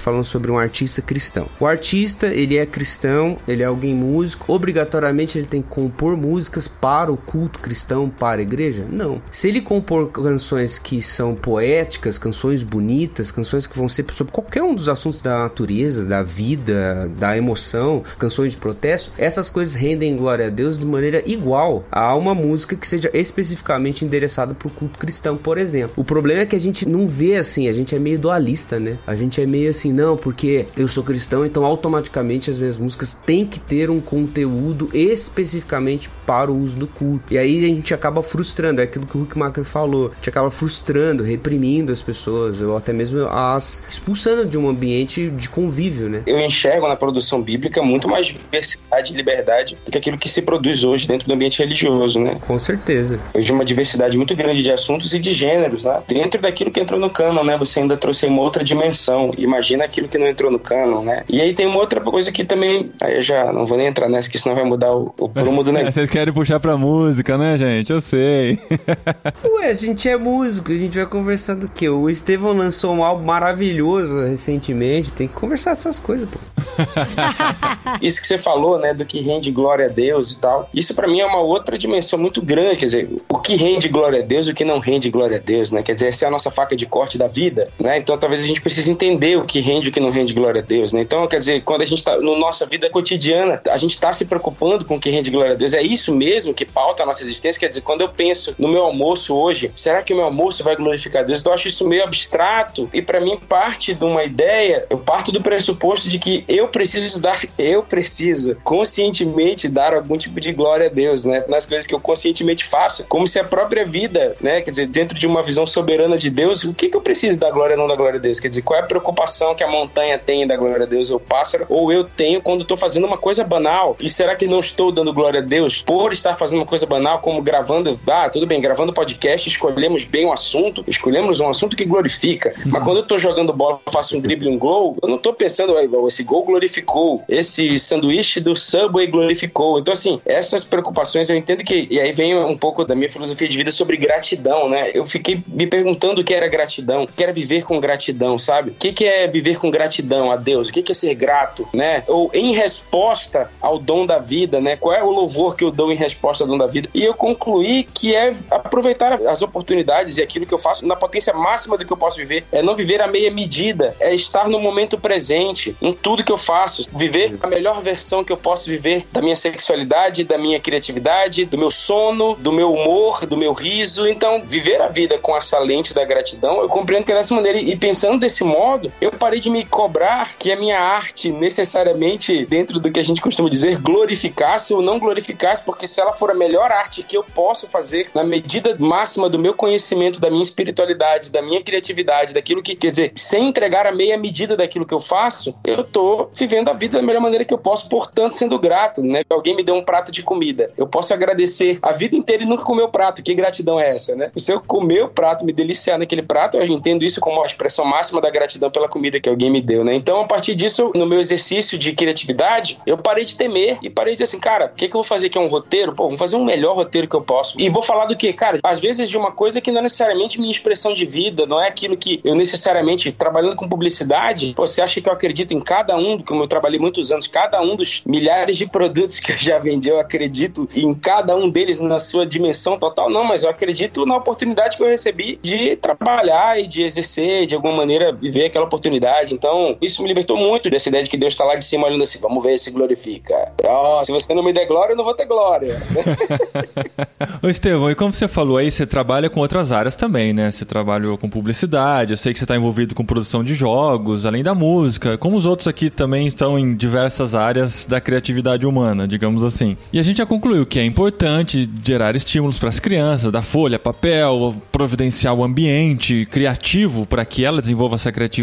falando sobre um artista cristão. O artista, ele é cristão, ele é alguém músico, obrigatoriamente ele tem que compor músicas para o culto cristão, para a igreja? Não. Se ele compor canções que são poéticas, canções bonitas, canções que vão ser sobre qualquer um dos assuntos da natureza, da vida, da emoção, canções de protesto, essas coisas rendem glória a Deus de maneira igual a uma música que seja especificamente endereçada para o culto cristão, por exemplo. O problema é que a gente não vê assim, a gente é meio dualista, né? A gente é meio assim, não, porque eu sou cristão, então automaticamente as minhas músicas têm que ter um conteúdo especificamente para o uso do culto. E aí a gente acaba frustrando, é aquilo que o Huckmacher falou, a gente acaba frustrando, reprimindo as pessoas, ou até mesmo as expulsando de um ambiente de convívio, né? Eu enxergo na produção bíblica muito mais diversidade e liberdade do que aquilo que se produz hoje dentro do ambiente religioso, né? Com certeza. Hoje uma diversidade muito grande de assuntos e de gêneros, né? Dentro daquilo que entrou no canon, né? Você ainda trouxe uma outra dimensão. Imagina aquilo que não entrou no canon, né? E aí tem uma outra coisa que também, aí eu já não vou nem entrar nessa, que senão vai mudar o, o prumo do negócio. Vocês querem puxar pra música, né, gente? Eu sei. Ué, a gente é músico, a gente vai conversar do que? O Estevão lançou um álbum maravilhoso recentemente, tem que conversar essas coisas, pô. Isso que você falou, né, do que rende glória a Deus e tal. Isso para mim é uma outra dimensão muito grande, quer dizer, o que rende glória a Deus e o que não rende glória a Deus, né? Quer dizer, essa é a nossa faca de corte da vida, né? Então talvez a gente precise entender o que rende e o que não rende glória a Deus, né? Então, quer dizer, quando a gente tá no nossa vida cotidiana, a gente tá se preocupando com o que rende glória a Deus. É isso mesmo que pauta a nossa existência, quer dizer, quando eu penso no meu almoço hoje, será que o meu almoço vai glorificar a Deus? Então, eu acho isso meio abstrato e para mim parte de uma ideia, eu parto do pressuposto de que eu preciso dar, eu preciso conscientemente dar algum tipo de glória a Deus, né? Nas coisas que eu conscientemente faço, como se a própria vida, né? Quer dizer, dentro de uma visão soberana de Deus, o que, que eu preciso da glória ou não da glória a Deus? Quer dizer, qual é a preocupação que a montanha tem da glória a Deus ou o pássaro, ou eu tenho quando estou fazendo uma coisa banal? E será que não estou dando glória a Deus por estar fazendo uma coisa banal, como gravando, ah, tudo bem, gravando podcast, escolhemos bem o assunto, escolhemos um assunto que glorifica. Mas quando eu tô jogando bola, faço um drible, um gol, eu não tô pensando, "Ah, esse gol glorificou, esse sanduíche do Subway glorificou. Então, assim, essas preocupações eu entendo que, e aí vem um pouco da minha filosofia de vida sobre gratidão, né? Eu fiquei me perguntando o que era gratidão, o que era viver com gratidão, sabe? Que, que é viver com gratidão a Deus? O que, que é ser grato, né? Ou em resposta ao dom da vida, né? Qual é o louvor que eu dou em resposta ao dom da vida? E eu concluí que é aproveitar as oportunidades e aquilo que eu faço na potência máxima do que eu posso viver. É não viver a meia medida, é estar no momento presente, em tudo que eu faço, viver a melhor versão que eu posso viver da minha sexualidade, da minha criatividade, do meu sono, do meu humor, do meu riso. Então, viver a vida com essa lente da gratidão, eu compreendo que é dessa maneira. E pensando desse modo, eu parei de me cobrar que a minha arte necessariamente, dentro do que a gente costuma dizer, glorificasse ou não glorificasse, porque se ela for a melhor arte que eu posso fazer na medida máxima do meu conhecimento, da minha espiritualidade, da minha criatividade, daquilo que, quer dizer, sem entregar a meia medida daquilo que eu faço, eu tô vivendo a vida da melhor maneira que eu posso, portanto, sendo grato, né? Alguém me deu um prato de comida. Eu posso agradecer a vida inteira e nunca comer o prato. Que gratidão é essa, né? Se eu comer o prato, me deliciar naquele prato, eu entendo isso como a expressão máxima da gratidão pela comida que alguém me deu, né? Então, a partir disso, no meu exercício de criatividade, eu parei de temer e parei de dizer assim, cara, o que, que eu vou fazer aqui? É um roteiro? Pô, vamos fazer um melhor roteiro que eu posso. E vou falar do que? Cara, às vezes de uma coisa que não é necessariamente minha expressão de vida, não é aquilo que eu necessariamente, trabalhando com publicidade, pô, você acha que eu acredito em cada um, como eu trabalhei muitos anos, cada um dos milhares de produtos que eu já vendi, eu acredito em cada um deles na sua dimensão total? Não, mas eu acredito na oportunidade que eu recebi de trabalhar e de exercer, de alguma maneira, viver aquela oportunidade. Então, isso me libertou muito dessa ideia de que Deus está lá de cima olhando assim, vamos ver se glorifica. Oh, se você não me der glória, eu não vou ter glória. Ô Estevão, e como você falou aí, você trabalha com outras áreas também, né? Você trabalhou com publicidade, eu sei que você está envolvido com produção de jogos, além da música, como os outros aqui também estão em diversas áreas da criatividade humana, digamos assim. E a gente já concluiu que é importante gerar estímulos para as crianças, dar folha, papel, providenciar o ambiente criativo para que ela desenvolva essa criatividade.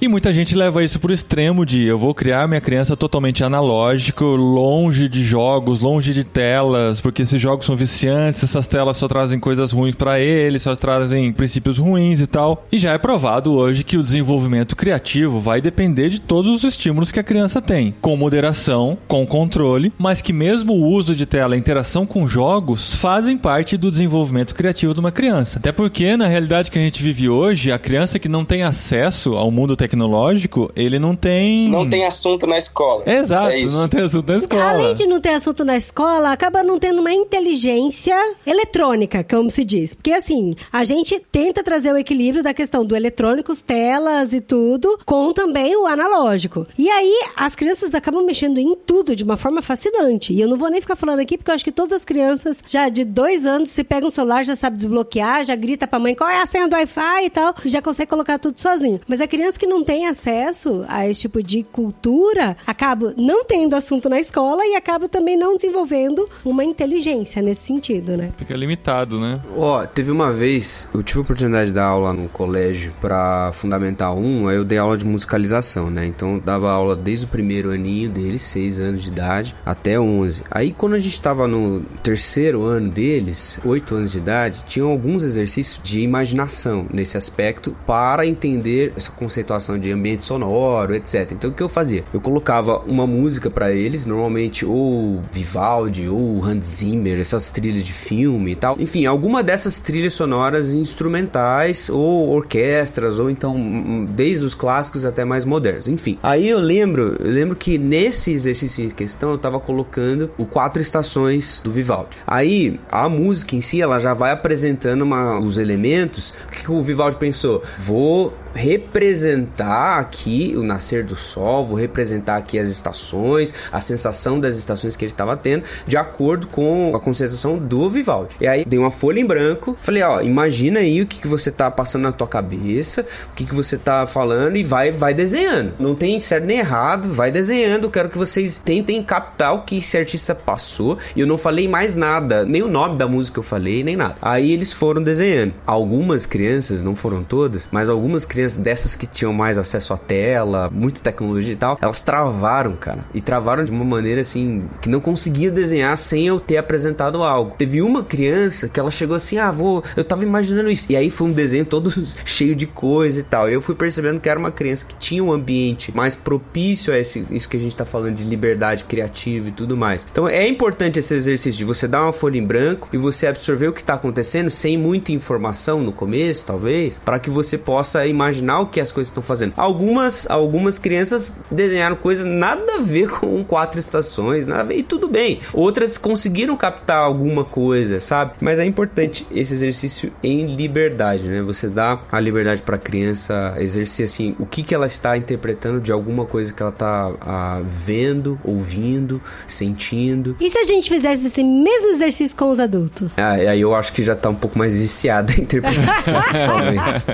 E muita gente leva isso para o extremo de eu vou criar minha criança totalmente analógico, longe de jogos, longe de telas, porque esses jogos são viciantes, essas telas só trazem coisas ruins para ele, só trazem princípios ruins e tal. E já é provado hoje que o desenvolvimento criativo vai depender de todos os estímulos que a criança tem, com moderação, com controle, mas que mesmo o uso de tela, a interação com jogos fazem parte do desenvolvimento criativo de uma criança. Até porque na realidade que a gente vive hoje, a criança que não tem acesso ao mundo tecnológico, ele não tem Não tem assunto na escola. Exato, É não tem assunto na escola. Além de não ter assunto na escola, acaba não tendo uma inteligência eletrônica, como se diz. Porque assim, a gente tenta trazer o equilíbrio da questão do eletrônicos, telas e tudo, com também o analógico. E aí, as crianças acabam mexendo em tudo de uma forma fascinante. E eu não vou nem ficar falando aqui, porque eu acho que todas as crianças, já de dois anos, se pega um celular, já sabe desbloquear, já grita pra mãe qual é a senha do Wi-Fi e tal, e já consegue colocar tudo sozinho. Mas a criança que não tem acesso a esse tipo de cultura, acaba não tendo assunto na escola e acaba também não desenvolvendo uma inteligência nesse sentido, né? Fica limitado, né? Ó, teve uma vez, eu tive a oportunidade de dar aula no colégio pra Fundamental 1, aí eu dei aula de musicalização, né? Então eu dava aula desde o primeiro aninho deles, 6 anos de idade, até 11. Aí quando a gente tava no terceiro ano deles, 8 anos de idade, tinham alguns exercícios de imaginação nesse aspecto para entender essa conceituação de ambiente sonoro, etc. Então o que eu fazia? Eu colocava uma música pra eles, normalmente ou Vivaldi ou Hans Zimmer, essas trilhas de filme e tal. Enfim, alguma dessas trilhas sonoras instrumentais ou orquestras ou então hum, desde os clássicos até mais modernos. Enfim, aí eu lembro, eu lembro que nesse exercício em questão eu tava colocando o quatro estações do Vivaldi. Aí a música em si ela já vai apresentando uma- os elementos. Que o Vivaldi pensou? Vou representar aqui o nascer do sol, vou representar aqui as estações, a sensação das estações que ele estava tendo, de acordo com a concentração do Vivaldi. E aí dei uma folha em branco, falei, ó, imagina aí o que, que você tá passando na tua cabeça, o que, que você tá falando e vai vai desenhando. Não tem certo nem errado, vai desenhando. Quero que vocês tentem captar o que esse artista passou. E eu não falei mais nada, nem o nome da música eu falei, nem nada. Aí eles foram desenhando. Algumas crianças, não foram todas, mas algumas crianças dessas que tinham mais acesso à tela, muita tecnologia e tal, elas travaram, cara. E travaram de uma maneira assim que não conseguia desenhar sem eu ter apresentado algo. Teve uma criança que ela chegou assim: "Ah, vou, eu tava imaginando isso". E aí foi um desenho todo cheio de coisa e tal. E eu fui percebendo que era uma criança que tinha um ambiente mais propício a esse, isso que a gente tá falando de liberdade criativa e tudo mais. Então é importante esse exercício de você dar uma folha em branco e você absorver o que tá acontecendo sem muita informação no começo, talvez, para que você possa imaginar o que as coisas estão fazendo. Algumas algumas crianças desenharam coisas nada a ver com quatro estações, nada a ver, e tudo bem. Outras conseguiram captar alguma coisa, sabe? Mas é importante esse exercício em liberdade, né? Você dá a liberdade para a criança exercer assim o que que ela está interpretando de alguma coisa que ela está ah, vendo, ouvindo, sentindo. E se a gente fizesse esse mesmo exercício com os adultos? Ah, aí eu acho que já tá um pouco mais viciada a interpretação, talvez.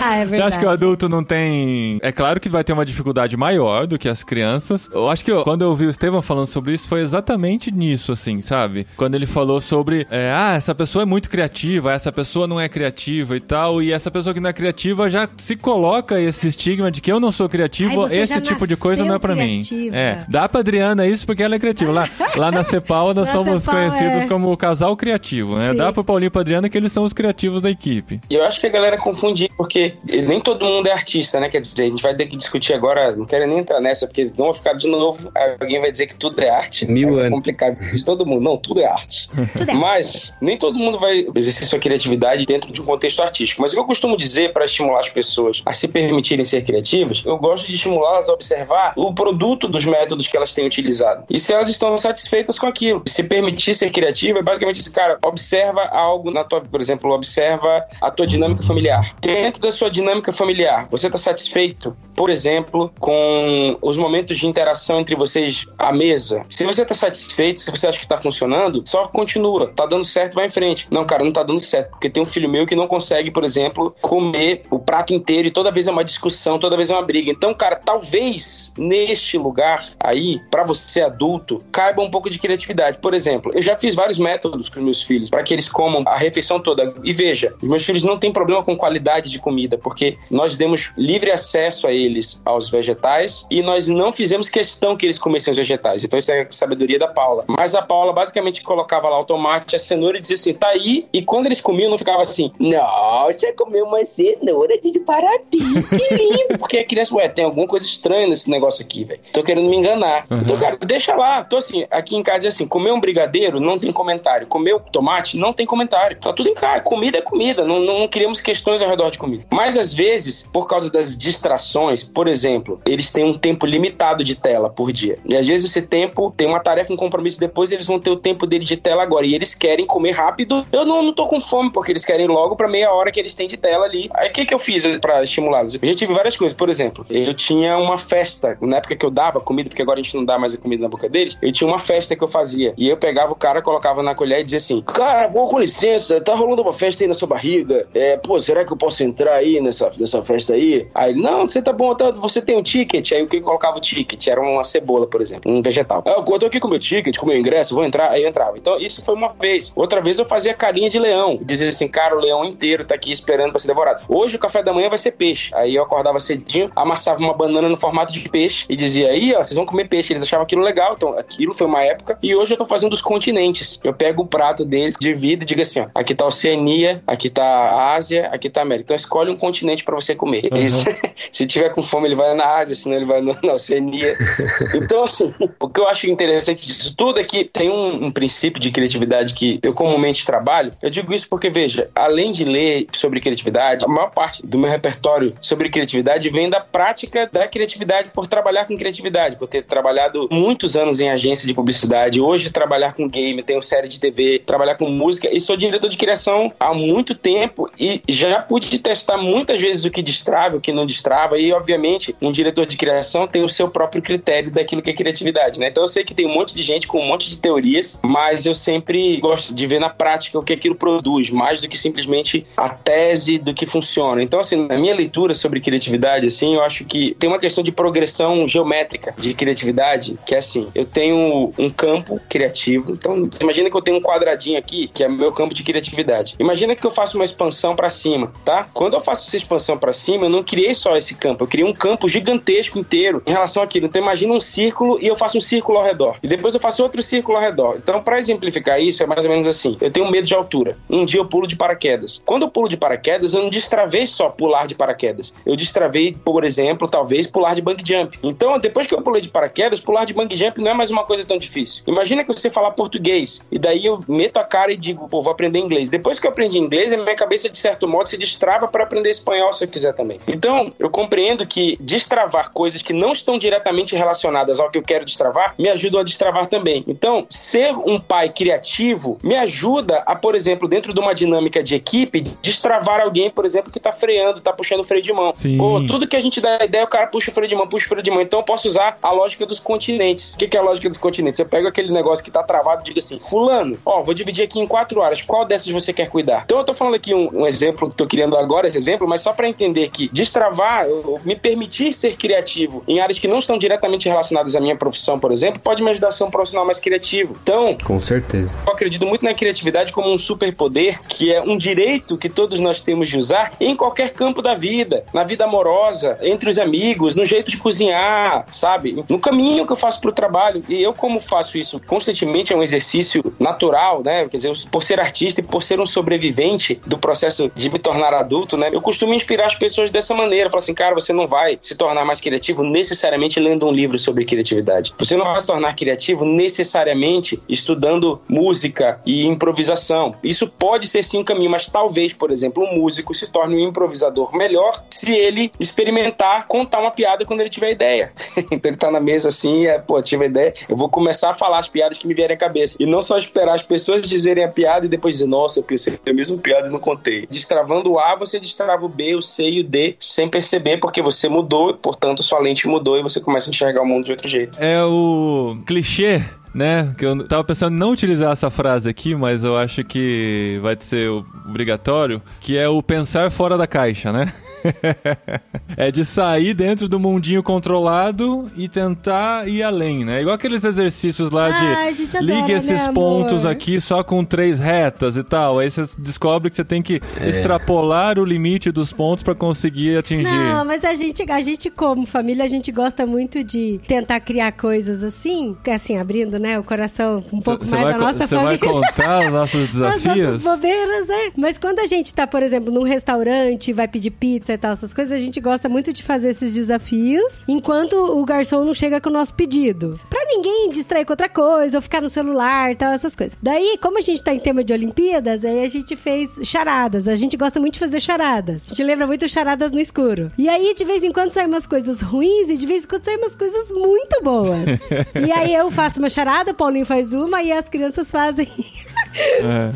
Ah, é Você verdade. acha que o adulto não tem. É claro que vai ter uma dificuldade maior do que as crianças. Eu acho que eu- quando eu ouvi o Estevam falando sobre isso, foi exatamente nisso, assim, sabe? Quando ele falou sobre, é, ah, essa pessoa é muito criativa, essa pessoa não é criativa e tal, e essa pessoa que não é criativa já se coloca esse estigma de que eu não sou criativo, Ai, esse tipo de coisa não é pra mim. É, dá pra Adriana isso porque ela é criativa. Lá, lá na Cepal nós Na somos Cepal, conhecidos é. como o casal criativo, né? Sim. Dá pro Paulinho e pra Adriana que eles são os criativos da equipe. E eu acho que a galera confunde, porque nem todo mundo é artista, né? Quer dizer, a gente vai ter que discutir agora, não quero nem entrar nessa, porque não vou ficar de novo, alguém vai dizer que tudo é arte. Mil é anos. complicado de todo mundo. Não, tudo é arte. Tudo é Mas nem todo mundo vai exercer sua criatividade dentro de um contexto artístico. Mas o que eu costumo dizer para estimular as pessoas a se permitirem ser criativas, eu gosto de estimulá-las a observar o produto dos métodos que elas têm utilizado. E se elas estão satisfeitas com aquilo. Se permitir ser criativa é basicamente isso, cara, observa algo na tua, por exemplo, observa a tua dinâmica familiar. Dentro da sua dinâmica familiar, você está satisfeito, por exemplo, com os momentos de interação entre vocês à mesa? Se você está satisfeito, se você acha que está funcionando, só continua. Tá dando certo, vai em frente. Não, cara, não tá dando certo. Porque tem um filho meu que não consegue, por exemplo, comer o prato inteiro e toda vez é uma discussão, toda vez é uma briga. Então, cara, talvez neste lugar aí, para você adulto, caiba um pouco de criatividade. Por exemplo, eu já fiz vários métodos com meus filhos para que eles comam a refeição toda. E veja, meus filhos não têm problema com qualidade de comida, porque nós demos livre acesso a eles aos vegetais e nós não fizemos questão que eles comessem os vegetais. Então isso é a sabedoria da Paula. Mas a Paula basicamente colocava lá o tomate, a cenoura e dizia assim, tá aí. E quando eles comiam, não ficava assim, nossa, comeu uma cenoura de parabéns, que lindo. Porque a criança, ué, tem alguma coisa estranha nesse negócio aqui, velho. Tô querendo me enganar. Então, cara, deixa lá. Tô assim, aqui em casa é assim, comer um brigadeiro não tem comentário. Comer tomate não tem comentário. Tá tudo em casa. Comida é comida. Não, não, não criamos questões ao redor de comida. Mas às vezes, por causa das distrações, por exemplo, eles têm um tempo limitado de tela por dia. E às vezes esse tempo tem uma tarefa, um compromisso depois, eles vão ter o tempo dele de tela agora. E eles querem comer rápido. Eu não, não tô com fome, porque eles querem logo pra meia hora que eles têm de tela ali. Aí o que, que eu fiz pra estimulá-los? Eu já tive várias coisas. Por exemplo, eu tinha uma festa, na época que eu dava comida, porque agora a gente não dá mais a comida na boca deles, eu tinha uma festa que eu fazia. E eu pegava o cara, colocava na colher e dizia assim: Cara, pô, com licença, tá rolando uma festa aí na sua barriga. É, pô, será que eu posso entrar aí nessa, nessa festa aí? Aí, ele, não, você tá bom, tá, você tem um ticket. Aí o que eu colocava o ticket? Era uma cebola, por exemplo, um vegetal. Ah, eu tô aqui com meu ticket, com meu ingresso, vou entrar. Aí eu entrava. Então, isso foi uma vez. Outra vez eu fazia carinha de leão. Dizia assim, cara, o leão inteiro tá aqui esperando pra ser devorado. Hoje o café da manhã vai ser peixe. Aí eu acordava cedinho, amassava uma banana no formato de peixe e dizia, aí, ó, vocês vão comer peixe. Eles achavam aquilo legal. Então, aquilo foi uma época. E hoje eu tô fazendo os continentes. Eu pego o prato deles, divido e digo assim, ó, aqui tá Oceania, aqui tá Ásia, aqui tá América. Então escolhe um continente pra você comer. Eles- se tiver com fome, ele vai na Ásia, senão ele vai na Oceania. Então, assim, o que eu acho interessante disso tudo é que tem um, um princípio de criatividade que eu comumente trabalho. Eu digo isso porque, veja, além de ler sobre criatividade, a maior parte do meu repertório sobre criatividade vem da prática da criatividade por trabalhar com criatividade, por ter trabalhado muitos anos em agência de publicidade, hoje trabalhar com game, tenho série de TV, trabalhar com música e sou diretor de criação há muito tempo e já pude testar muitas vezes o que destrava, o que não destrava e, obviamente, um diretor de criação tem o seu próprio critério daquilo que é criatividade, né? Então eu sei que tem um monte de gente com um monte de teorias, mas eu sempre gosto de ver na prática o que aquilo produz, mais do que simplesmente a tese do que funciona. Então, assim, na minha leitura sobre criatividade, assim, eu acho que tem uma questão de progressão geométrica de criatividade, que é assim, eu tenho um campo criativo, então imagina que eu tenho um quadradinho aqui, que é meu campo de criatividade. Imagina que eu faço uma expansão para cima, tá? Quando eu faço essa expansão para cima, eu não criei só esse campo, eu criei um campo gigantesco inteiro em relação àquilo. Então imagina um círculo e eu faço um círculo ao redor. E depois eu faço outro círculo ao redor. Então, para exemplificar isso, é mais ou menos assim. Eu tenho medo de altura. Um dia eu pulo de paraquedas. Quando eu pulo de paraquedas, eu não destravei só pular de paraquedas. Eu destravei, por exemplo, talvez pular de bungee jump. Então, depois que eu pulei de paraquedas, pular de bungee jump não é mais uma coisa tão difícil. Imagina que você falar português e daí eu meto a cara e digo, pô, vou aprender inglês. Depois que eu aprendi inglês, a minha cabeça, de certo modo, se destrava para aprender espanhol se eu quiser também. Então, eu compreendo que destravar coisas que não estão diretamente relacionadas ao que eu quero destravar me ajudam a destravar também. Então, ser um pai criativo me ajuda a, por exemplo, dentro de uma dinâmica de equipe, destravar alguém, por exemplo, que tá freando, tá puxando o freio de mão. Sim. Pô, tudo que a gente dá ideia, o cara puxa o freio de mão, puxa o freio de mão. Então eu posso usar a lógica dos continentes. O que que é a lógica dos continentes? Você pega aquele negócio que tá travado e diga assim, fulano, ó, vou dividir aqui em quatro áreas. Qual dessas você quer cuidar? Então eu tô falando aqui um, um exemplo, tô criando agora esse exemplo, mas só pra entender que destravar, me permitir ser criativo em áreas que não estão diretamente relacionadas à minha profissão, por exemplo, pode me ajudar a ser um profissional mais criativo. Então, Com certeza. eu acredito muito na criatividade como um superpoder, que é um direito que todos nós temos de usar em qualquer campo da vida, na vida amorosa, entre os amigos, no jeito de cozinhar, sabe? No caminho que eu faço pro trabalho. E eu, como faço isso constantemente, é um exercício natural, né? Quer dizer, por ser artista e por ser um sobrevivente do processo de me tornar adulto, né? Eu costumo inspirar as pessoas dessa maneira. Falar assim, cara, você não vai se tornar mais criativo necessariamente lendo um livro sobre criatividade. Você não vai se tornar criativo necessariamente estudando música e improvisação. Isso pode ser sim um caminho, mas talvez, por exemplo, um músico se torne um improvisador melhor se ele experimentar contar uma piada quando ele tiver ideia. então ele tá na mesa assim, é, pô, tive ideia, eu vou começar a falar as piadas que me vierem à cabeça. E não só esperar as pessoas dizerem a piada e depois dizer, nossa, eu pensei a mesma piada e não contei. Destravando o A, você destrava o B, o C e o D sem perceber, porque você mudou, portanto, sua lente mudou e você começa a enxergar o mundo de outro jeito. É o clichê, né? Que eu tava pensando em não utilizar essa frase aqui, mas eu acho que vai ser obrigatório, que é o pensar fora da caixa, né? é de sair dentro do mundinho controlado e tentar ir além, né? Igual aqueles exercícios lá de Ai, a gente adora, ligue esses né, pontos amor? aqui só com três retas e tal. Aí você descobre que você tem que É. extrapolar o limite dos pontos pra conseguir atingir. Não, mas a gente, a gente como família, a gente gosta muito de tentar criar coisas assim, assim, abrindo, né, o coração um pouco Você mais vai, da nossa você vai família. contar os nossos As nossas desafios? bobeiras, né? Mas quando a gente tá, por exemplo, num restaurante, vai pedir pizza e tal, essas coisas, a gente gosta muito de fazer esses desafios, enquanto o garçom não chega com o nosso pedido. Pra ninguém distrair com outra coisa, ou ficar no celular tal, essas coisas. Daí, como a gente tá em tema de Olimpíadas, aí a gente fez charadas. A gente gosta muito de fazer charadas. A gente lembra muito charadas no escuro. E aí, de vez em quando, saem umas coisas ruins e de vez em quando saem umas coisas muito boas. e aí eu faço uma charada, o Paulinho faz uma e as crianças fazem.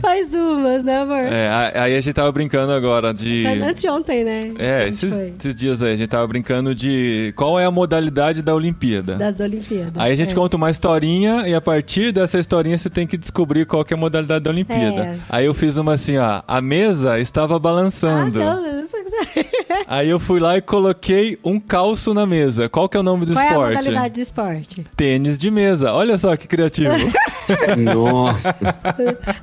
Faz umas, né, amor? É, aí a gente tava brincando agora de. Mas Antes de ontem, né? É, esses, esses dias aí a gente tava brincando de qual é a modalidade da Olimpíada. Das Olimpíadas. Aí a gente é. conta uma historinha e a partir dessa historinha você tem que descobrir qual que é a modalidade da Olimpíada. É. Aí eu fiz uma assim, ó, a mesa estava Ah, balançando. não, eu não sei o que Aí eu fui lá e coloquei um calço na mesa. Qual que é o nome do Qual é a esporte? modalidade de esporte? Tênis de mesa. Olha só que criativo. Nossa.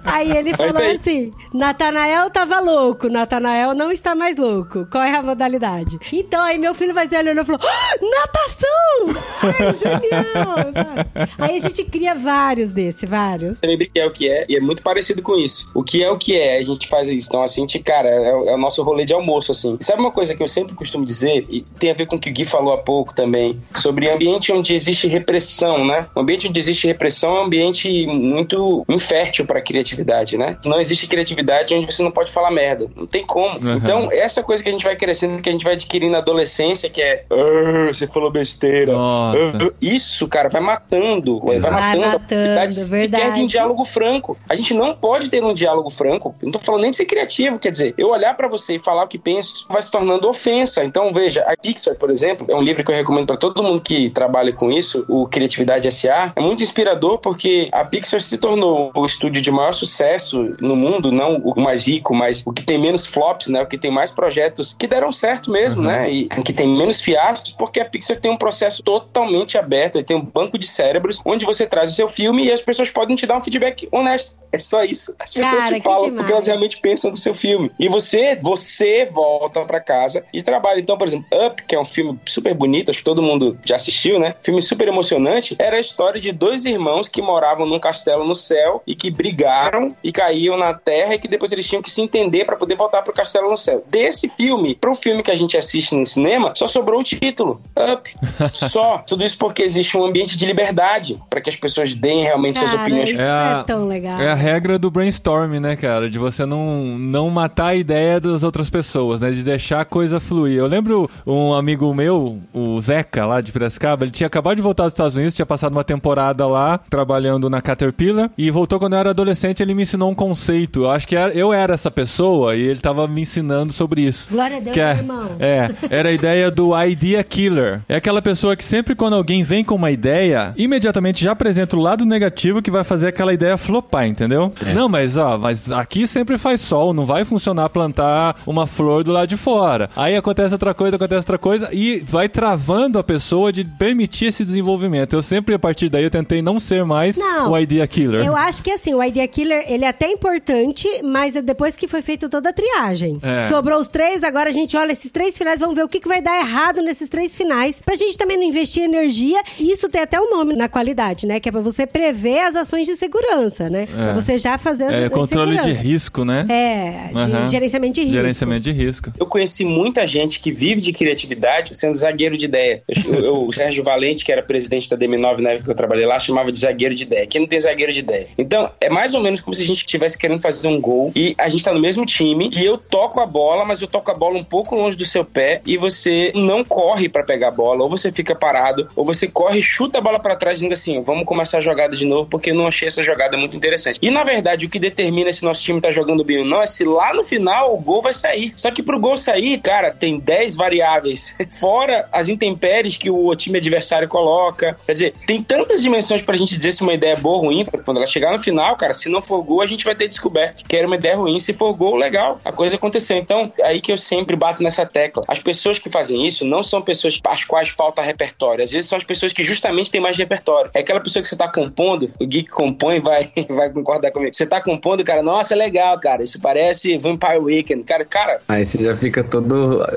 Aí ele falou assim: Natanael tava louco, Natanael não está mais louco. Qual é a modalidade? Então, aí meu filho vai ser olhando e falou: "Ah, natação! Ai, genial! sabe? Aí a gente cria vários desse, vários. Você lembra que é o que é, e é muito parecido com isso. O que é o que é, a gente faz isso. Então, assim, de cara, é, o- é o nosso rolê de almoço, assim. E sabe uma coisa que eu sempre costumo dizer, e tem a ver com o que o Gui falou há pouco também, sobre ambiente onde existe repressão, né? O ambiente onde existe repressão é um ambiente muito infértil para criatividade, né? Não existe criatividade onde você não pode falar merda. Não tem como. Uhum. Então, essa coisa que a gente vai crescendo, que a gente vai adquirindo na adolescência, que é "Ah, você falou besteira. Nossa. Ah, Isso, cara, vai matando. Vai. Vai matando a matando, verdade. um diálogo franco. A gente não pode ter um diálogo franco. Eu não tô falando nem de ser criativo, quer dizer, eu olhar pra você e falar o que penso vai se tornando ofensa. Então, veja, a Pixar, por exemplo, é um livro que eu recomendo pra todo mundo que trabalha com isso, o Criatividade SA. É muito inspirador porque a Pixar se tornou o estúdio de maior sucesso no mundo, não o mais rico, mas o que tem menos flops, né? O que tem mais projetos que deram certo mesmo, Uhum. né? E que tem menos fiascos, porque a Pixar tem um processo totalmente aberto, ele tem um banco de cérebros onde você traz o seu filme e as pessoas podem te dar um feedback honesto. É só isso. As pessoas Cara, te que falam o que elas realmente pensam do seu filme. E você, você volta pra casa e trabalha. Então, por exemplo, Up, que é um filme super bonito, acho que todo mundo já assistiu, né? Filme super emocionante. Era a história de dois irmãos que moravam num castelo no céu e que brigaram e caíam na terra e que depois eles tinham que se entender pra poder voltar pro castelo no céu. Desse filme pro filme que a gente assiste no cinema, só sobrou o título, Up. Só. Tudo isso porque existe um ambiente de liberdade pra que as pessoas deem realmente suas Cara, opiniões. isso É a- é tão legal. É a regra do brainstorm, né, cara? De você não, não matar a ideia das outras pessoas, né? De deixar a coisa fluir. Eu lembro um amigo meu, o Zeca, lá de Piracicaba, ele tinha acabado de voltar dos Estados Unidos, tinha passado uma temporada lá, trabalhando na Caterpillar, e voltou quando eu era adolescente, ele me ensinou um conceito. Eu acho que era- eu era essa pessoa e ele tava me ensinando sobre isso. Glória a Deus, Que é, irmão. é, era a ideia do idea killer. É aquela pessoa que sempre quando alguém vem com uma ideia, imediatamente já apresenta o lado negativo que vai fazer aquela ideia flopar, entendeu? É. Não, mas ó, mas aqui sempre faz sol, não vai funcionar plantar uma flor do do lado de fora. Aí acontece outra coisa, acontece outra coisa e vai travando a pessoa de permitir esse desenvolvimento. Eu sempre, a partir daí, eu tentei não ser mais Não. o idea killer. Eu acho que assim, o Idea Killer, ele é até importante, mas é depois que foi feita toda a triagem. É. Sobrou os três, agora a gente olha esses três finais, vamos ver o que, que vai dar errado nesses três finais, pra gente também não investir energia. E isso tem até o nome na qualidade, né? Que é pra você prever as ações de segurança, né? Pra você já fazer as É, controle de segurança. risco, né? É, de Aham. gerenciamento de risco. Gerenciamento de risco. Eu conheci muita gente que vive de criatividade sendo zagueiro de ideia. Eu- eu- o Sérgio Valente, que era presidente da DM9 na época que eu trabalhei lá, chamava de zagueiro de ideia. Aqui não tem zagueiro de ideia. Então, é mais ou menos como se a gente estivesse querendo fazer um gol e a gente tá no mesmo time e eu toco a bola, mas eu toco a bola um pouco longe do seu pé e você não corre pra pegar a bola, ou você fica parado, ou você corre chuta a bola pra trás dizendo assim, vamos começar a jogada de novo porque eu não achei essa jogada muito interessante. E na verdade, o que determina se nosso time tá jogando bem ou não é se lá no final o gol vai sair. Só que pro gol sair, cara, tem 10 variáveis. Fora as intempéries que o time adversário coloca. Quer dizer, tem tantas dimensões pra gente dizer se uma ideia é boa ou ruim. Quando ela chegar no final, cara, se não for gol, a gente vai ter descoberto que era uma ideia ruim. Se for gol, legal. A coisa aconteceu. Então, é aí que eu sempre bato nessa tecla. As pessoas que fazem isso não são pessoas às quais falta repertório. Às vezes são as pessoas que justamente têm mais repertório. É aquela pessoa que você tá compondo, o geek compõe vai, vai concordar comigo. Você tá compondo, cara, nossa, é legal, cara. Isso parece Vampire Weekend. Cara, cara, Aí você já fica todo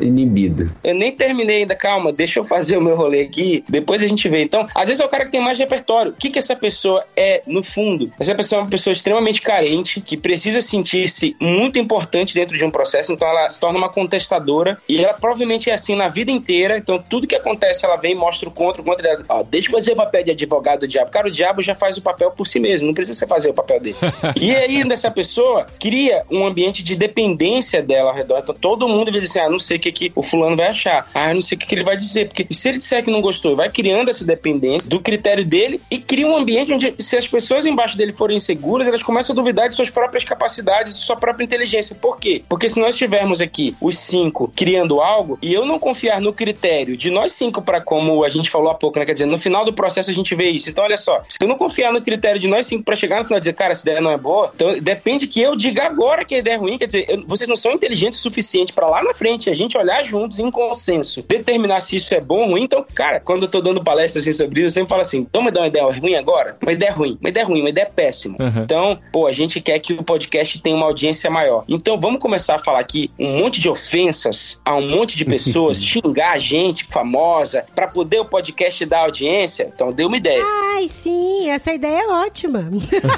inibido. eu nem terminei ainda, calma, deixa eu fazer o meu rolê aqui, depois a gente vê. Então, às vezes é o cara que tem mais repertório. O que, que essa pessoa é, no fundo? Essa pessoa é uma pessoa extremamente carente, que precisa sentir-se muito importante dentro de um processo, então ela se torna uma contestadora, e ela provavelmente é assim na vida inteira, então tudo que acontece ela vem e mostra o contra, o contra, ó, deixa eu fazer o papel de advogado do diabo. Cara, o diabo já faz o papel por si mesmo, não precisa você fazer o papel dele. e aí, dessa pessoa, cria um ambiente de dependência dela ao redor, então todo mundo assim, ah, não sei o que, que o fulano vai achar, ah, não sei o que, que ele vai dizer, porque se ele disser que não gostou, vai criando essa dependência do critério dele e cria um ambiente onde, se as pessoas embaixo dele forem inseguras, elas começam a duvidar de suas próprias capacidades, de sua própria inteligência. Por quê? Porque se nós tivermos aqui os cinco criando algo e eu não confiar no critério de nós cinco para como a gente falou há pouco, né? Quer dizer, no final do processo a gente vê isso. Então, olha só, se eu não confiar no critério de nós cinco para chegar no final e dizer, cara, essa ideia não é boa, então depende que eu diga agora que a ideia é ruim. Quer dizer, eu- vocês não são inteligentes o suficiente para lá na frente a gente olhar juntos em consenso, determinar se isso é bom ou ruim. Então, cara, quando eu tô dando palestra assim sobre isso, eu sempre falo assim: então me dá uma ideia ruim agora? Uma ideia ruim, uma ideia ruim, uma ideia péssima. Uhum. Então, pô, a gente quer que o podcast tenha uma audiência maior. Então, vamos começar a falar aqui um monte de ofensas a um monte de pessoas, xingar a gente famosa, para poder o podcast dar audiência. Então, deu uma ideia. Ai, sim, essa ideia é ótima.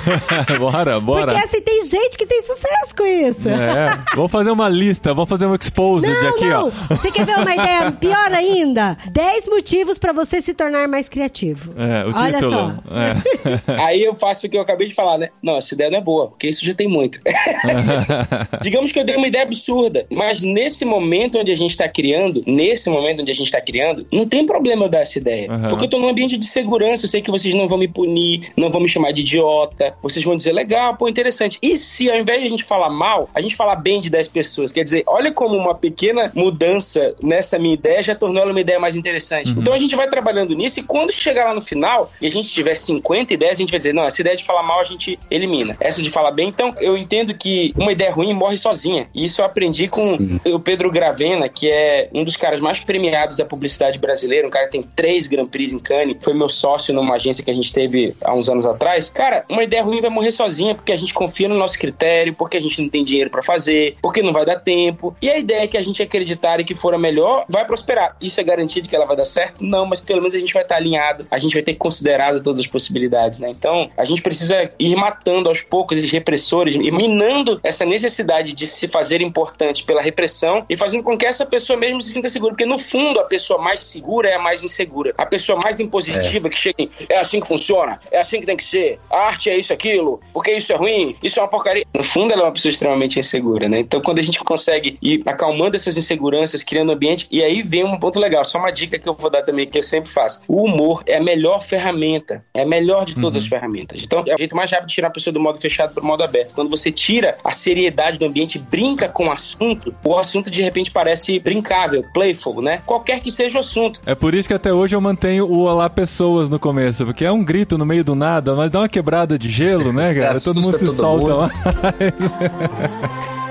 bora, bora. Porque assim, tem gente que tem sucesso com isso. É, vamos fazer uma lista, vamos fazer um exposed Não, aqui, não. ó. Você quer ver uma ideia pior ainda? 10 motivos pra você se tornar mais criativo. É, o Olha só. É. Aí eu faço o que eu acabei de falar, né? Não, essa ideia não é boa, porque isso já tem muito. Digamos que eu dei uma ideia absurda, mas nesse momento onde a gente tá criando, nesse momento onde a gente tá criando, não tem problema eu dar essa ideia. Uhum. Porque eu tô num ambiente de segurança, eu sei que vocês não vão me punir, não vão me chamar de idiota, vocês vão dizer, legal, pô, interessante. E se ao invés de a gente falar mal, a gente falar bem de 10 pessoas? Quer dizer, olha como uma pequena mudança nessa minha ideia já tornou ela uma ideia mais interessante. Então a gente vai trabalhando nisso e quando chegar lá no final e a gente tiver 50 ideias, a gente vai dizer, não, essa ideia de falar mal a gente elimina. Essa de falar bem, então eu entendo que uma ideia ruim morre sozinha. E isso eu aprendi com o Pedro Gravena, que é um dos caras mais premiados da publicidade brasileira, um cara que tem três Grand Prix em Cannes, foi meu sócio numa agência que a gente teve há uns anos atrás. Cara, uma ideia ruim vai morrer sozinha porque a gente confia no nosso critério, porque a gente não tem dinheiro pra fazer, porque não vai dar tempo. E a ideia é que a gente acreditar e que for a melhor vai prosperar. Isso é garantido que ela vai dar certo? Não, mas pelo menos a gente vai estar alinhado, a gente vai ter considerado todas as possibilidades, né? Então, a gente precisa ir matando aos poucos esses repressores e minando essa necessidade de se fazer importante pela repressão e fazendo com que essa pessoa mesmo se sinta segura, porque no fundo a pessoa mais segura é a mais insegura. A pessoa mais impositiva que chega em, é assim que funciona, é assim que tem que ser, a arte é isso, aquilo, porque isso é ruim, isso é uma porcaria. No fundo ela é uma pessoa extremamente insegura, né? Então quando a gente consegue ir acalmando essas inseguranças, criando ambiente, e aí vem um ponto legal, só uma dica que eu vou dar também, que eu sempre faço. O humor é a melhor ferramenta, é a melhor de todas as ferramentas. Então é o jeito mais rápido de tirar a pessoa do modo fechado para o modo aberto. Quando você tira a seriedade do ambiente, brinca com o assunto, o assunto de repente parece brincável, playful, né? Qualquer que seja o assunto. É por isso que até hoje eu mantenho o Olá Pessoas no começo, porque é um grito no meio do nada, mas dá uma quebrada de gelo, né, cara? Todo mundo se todo solta mundo. lá.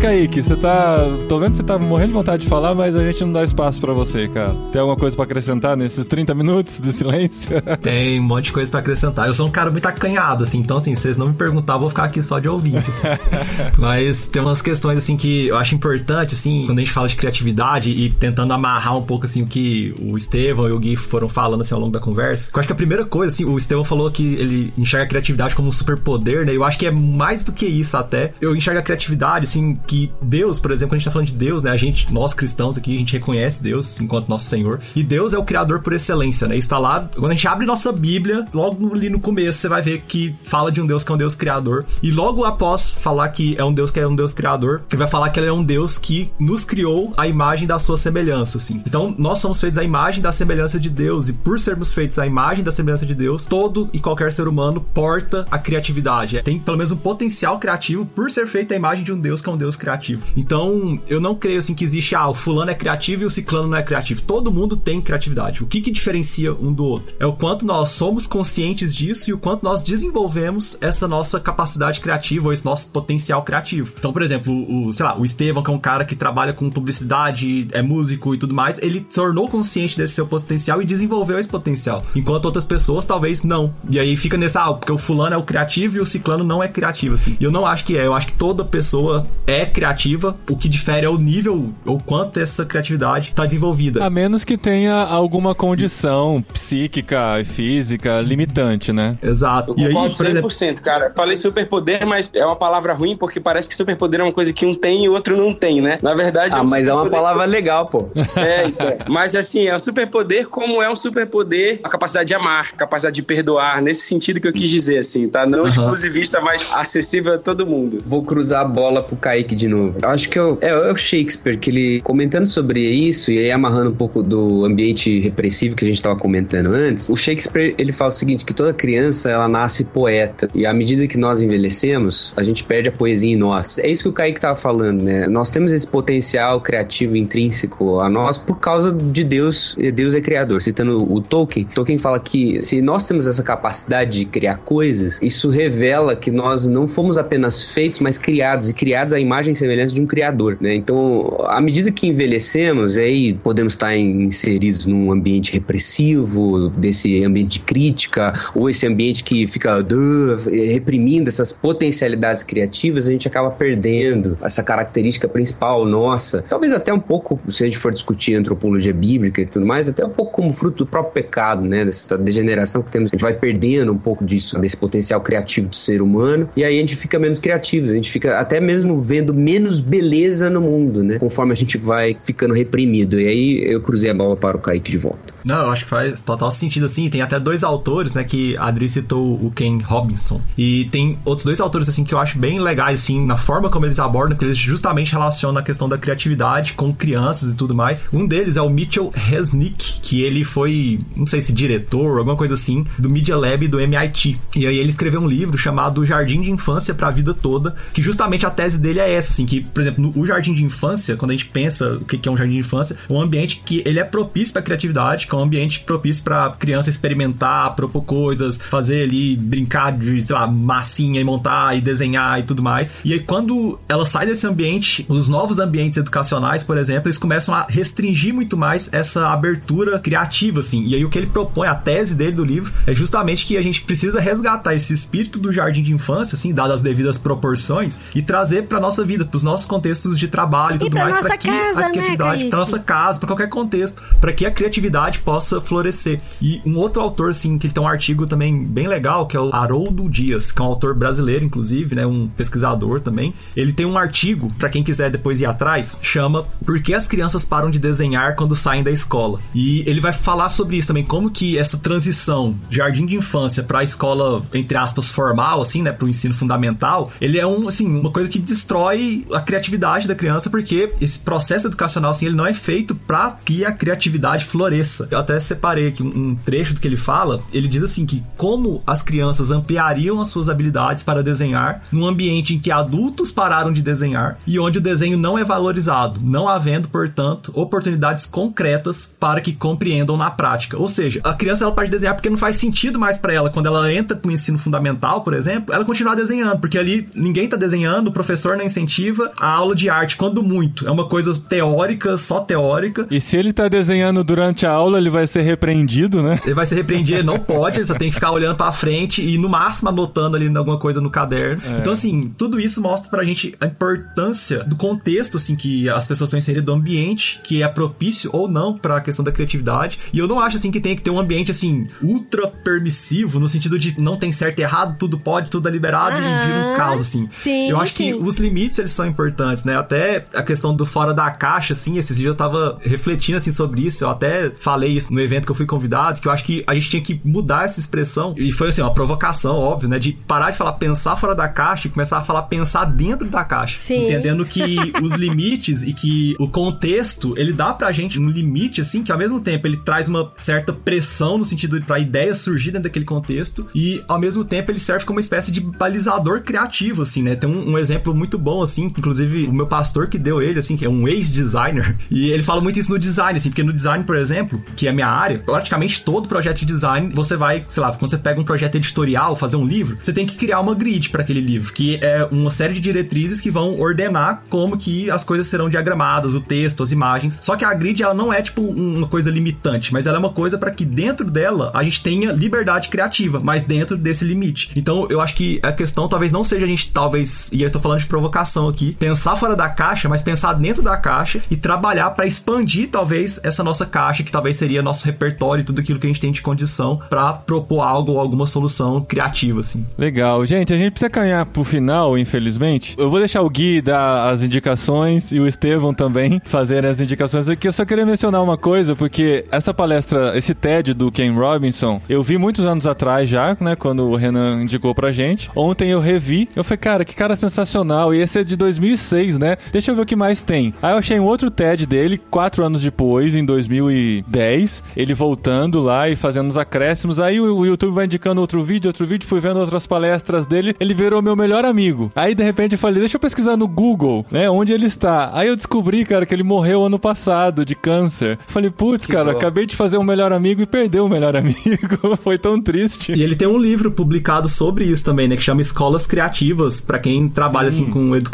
Kaique, você tá. Tô vendo que você tá morrendo de vontade de falar, mas a gente não dá espaço pra você, cara. Tem alguma coisa pra acrescentar nesses 30 minutos de silêncio? Tem um monte de coisa pra acrescentar. Eu sou um cara muito acanhado, assim, então, assim, se vocês não me perguntar, eu vou ficar aqui só de ouvinte. assim. Mas tem umas questões, assim, que eu acho importante, assim, quando a gente fala de criatividade e tentando amarrar um pouco, assim, o que o Estevão e o Gui foram falando, assim, ao longo da conversa. Eu acho que a primeira coisa, assim, o Estevão falou que ele enxerga a criatividade como um superpoder, né? Eu acho que é mais do que isso até. Eu enxergo a criatividade, assim, que Deus, por exemplo, quando a gente tá falando de Deus, né? A gente, nós cristãos aqui, a gente reconhece Deus enquanto nosso Senhor. E Deus é o criador por excelência, né? Está lá, quando a gente abre nossa Bíblia, logo ali no começo, você vai ver que fala de um Deus que é um Deus criador. E logo após falar que é um Deus que é um Deus criador, ele vai falar que ele é um Deus que nos criou a imagem da sua semelhança, assim. Então, nós somos feitos à imagem da semelhança de Deus. E por sermos feitos à imagem da semelhança de Deus, todo e qualquer ser humano porta a criatividade. Tem pelo menos um potencial criativo por ser feito à imagem de um Deus que é um Deus criativo. Então, eu não creio assim que existe, ah, o fulano é criativo e o ciclano não é criativo. Todo mundo tem criatividade. O que que diferencia um do outro? É o quanto nós somos conscientes disso e o quanto nós desenvolvemos essa nossa capacidade criativa ou esse nosso potencial criativo. Então, por exemplo, o, sei lá, o Estevão, que é um cara que trabalha com publicidade, é músico e tudo mais, ele tornou consciente desse seu potencial e desenvolveu esse potencial. Enquanto outras pessoas talvez não. E aí fica nessa, ah, porque o fulano é o criativo e o ciclano não é criativo, assim. E eu não acho que é. Eu acho que toda pessoa é criativa. O que difere é o nível ou quanto essa criatividade está desenvolvida. A menos que tenha alguma condição psíquica e física limitante, né? Exato. Eu E aí, concordo por exemplo, 100%, cara. Falei superpoder, mas é uma palavra ruim porque parece que superpoder é uma coisa que um tem e o outro não tem, né? Na verdade, Ah, um mas é uma palavra legal, pô. É, então. Mas assim, é um superpoder como é um superpoder a capacidade de amar, capacidade de perdoar, nesse sentido que eu quis dizer, assim, tá? Não Aham. exclusivista, mas acessível a todo mundo. Vou cruzar a bola pro Kaique de novo. Acho que é o, é, é o Shakespeare, que ele comentando sobre isso, e aí amarrando um pouco do ambiente repressivo que a gente tava comentando antes, o Shakespeare ele fala o seguinte: que toda criança ela nasce poeta. E à medida que nós envelhecemos, a gente perde a poesia em nós. É isso que o Kaique tava falando, né? Nós temos esse potencial criativo intrínseco a nós por causa de Deus, e Deus é criador. Citando o Tolkien, Tolkien fala que se nós temos essa capacidade de criar coisas, isso revela que nós não fomos apenas feitos, mas criados, e criados à imagem e semelhança de um criador, né? Então, à medida que envelhecemos, aí podemos estar inseridos num ambiente repressivo, desse ambiente de crítica, ou esse ambiente que fica "Duh", reprimindo essas potencialidades criativas, a gente acaba perdendo essa característica principal nossa. Talvez até um pouco, se a gente for discutir antropologia bíblica e tudo mais, até um pouco como fruto do próprio pecado, né? Dessa degeneração que temos. A gente vai perdendo um pouco disso, desse potencial criativo do ser humano, e aí a gente fica menos criativo, a gente fica até mesmo vendo menos beleza no mundo, né? Conforme a gente vai ficando reprimido. E aí eu cruzei a bola para o Kaique de volta. Não, eu acho que faz total sentido assim. Tem até dois autores, né? Que a Adri citou o Ken Robinson. E tem outros dois autores, assim, que eu acho bem legais, assim, na forma como eles abordam, que eles justamente relacionam a questão da criatividade com crianças e tudo mais. Um deles é o Mitchell Resnick, que ele foi, não sei se diretor, alguma coisa assim, do Media Lab do MIT. E aí ele escreveu um livro chamado Jardim de Infância para a Vida Toda, que justamente a tese dele é essa, assim, que, por exemplo, no o jardim de infância, quando a gente pensa o que que é um jardim de infância, é um ambiente que ele é propício para criatividade, que é um ambiente propício para criança experimentar, propor coisas, fazer ali brincar de, sei lá, massinha e montar e desenhar e tudo mais. E aí quando ela sai desse ambiente, os novos ambientes educacionais, por exemplo, eles começam a restringir muito mais essa abertura criativa, assim. E aí o que ele propõe, a tese dele do livro, é justamente que a gente precisa resgatar esse espírito do jardim de infância, assim, dadas as devidas proporções, e trazer para nossa vida, para os nossos contextos de trabalho e tudo pra mais, para que casa, a né, criatividade, para nossa casa, para qualquer contexto, para que a criatividade possa florescer. E um outro autor, assim, que ele tem um artigo também bem legal, que é o Haroldo Dias, que é um autor brasileiro, inclusive, né, um pesquisador também. Ele tem um artigo, para quem quiser depois ir atrás, chama Por que as crianças param de desenhar quando saem da escola? E ele vai falar sobre isso também, como que essa transição de jardim de infância para a escola, entre aspas, formal, assim, né, para o ensino fundamental, ele é um, assim, uma coisa que destrói a criatividade da criança, porque esse processo educacional, assim, ele não é feito para que a criatividade floresça. Eu até separei aqui um, trecho do que ele fala. Ele diz assim que como as crianças ampliariam as suas habilidades para desenhar num ambiente em que adultos pararam de desenhar e onde o desenho não é valorizado, não havendo, portanto, oportunidades concretas para que compreendam na prática. Ou seja, a criança ela pode desenhar porque não faz sentido mais para ela quando ela entra para o ensino fundamental, por exemplo, ela continuar desenhando, porque ali ninguém tá desenhando, o professor nem incentiva. A aula de arte, quando muito, é uma coisa teórica, só teórica. E se ele tá desenhando durante a aula, ele vai ser repreendido, né? Ele vai se repreendido, ele não pode, ele só tem que ficar olhando pra frente e no máximo anotando ali alguma coisa no caderno. É. Então, assim, tudo isso mostra pra gente a importância do contexto, assim, que as pessoas estão inseridas do ambiente, que é propício ou não pra questão da criatividade. E eu não acho, assim, que tem que ter um ambiente, assim, ultra permissivo, no sentido de não tem certo e errado, tudo pode, tudo é liberado e Aham. vira um caos, assim. Sim, eu acho sim. que os limites, eles são importantes, né? Até a questão do fora da caixa, assim, esses dias eu tava refletindo, assim, sobre isso. Eu até falei isso no evento que eu fui convidado, que eu acho que a gente tinha que mudar essa expressão. E foi, assim, uma provocação, óbvio, né? De parar de falar pensar fora da caixa e começar a falar pensar dentro da caixa. Sim. Entendendo que os limites e que o contexto, ele dá pra gente um limite, assim, que ao mesmo tempo ele traz uma certa pressão no sentido pra ideia surgir dentro daquele contexto e ao mesmo tempo ele serve como uma espécie de balizador criativo, assim, né? Tem um, um exemplo muito bom, assim, que, inclusive o meu pastor que deu ele, assim, que é um ex-designer, e ele fala muito isso no design, assim, porque no design, por exemplo, que é a minha área, praticamente todo projeto de design, você vai, sei lá, quando você pega um projeto editorial, fazer um livro, você tem que criar uma grid para aquele livro, que é uma série de diretrizes que vão ordenar como que as coisas serão diagramadas, o texto, as imagens. Só que a grid ela não é tipo uma coisa limitante, mas ela é uma coisa para que dentro dela a gente tenha liberdade criativa, mas dentro desse limite. Então eu acho que a questão talvez não seja a gente talvez, e eu tô falando de provocação aqui, pensar fora da caixa, mas pensar dentro da caixa e trabalhar para expandir talvez essa nossa caixa, que talvez seria nosso repertório e tudo aquilo que a gente tem de condição para propor algo ou alguma solução criativa assim. Legal. Gente, a gente precisa caminhar pro final, infelizmente. Eu vou deixar o Gui dar as indicações e o Estevão também fazerem as indicações aqui. Eu só queria mencionar uma coisa, porque essa palestra, esse TED do Ken Robinson, eu vi muitos anos atrás já, né, quando o Renan indicou pra gente. Ontem eu revi, eu falei, cara, que cara sensacional. E esse é de 2006, né? Deixa eu ver o que mais tem. Aí eu achei um outro TED dele, quatro anos depois, em 2010, ele voltando lá e fazendo os acréscimos. Aí o YouTube vai indicando outro vídeo, outro vídeo, fui vendo outras palestras dele, ele virou meu melhor amigo. Aí de repente eu falei, deixa eu pesquisar no Google, né, onde ele está. Aí eu descobri, cara, que ele morreu ano passado de câncer. Falei, putz, cara, dó. acabei de fazer um melhor amigo e perdeu o melhor amigo. Foi tão triste. E ele tem um livro publicado sobre isso também, né? Que chama Escolas Criativas, pra quem trabalha assim com educação,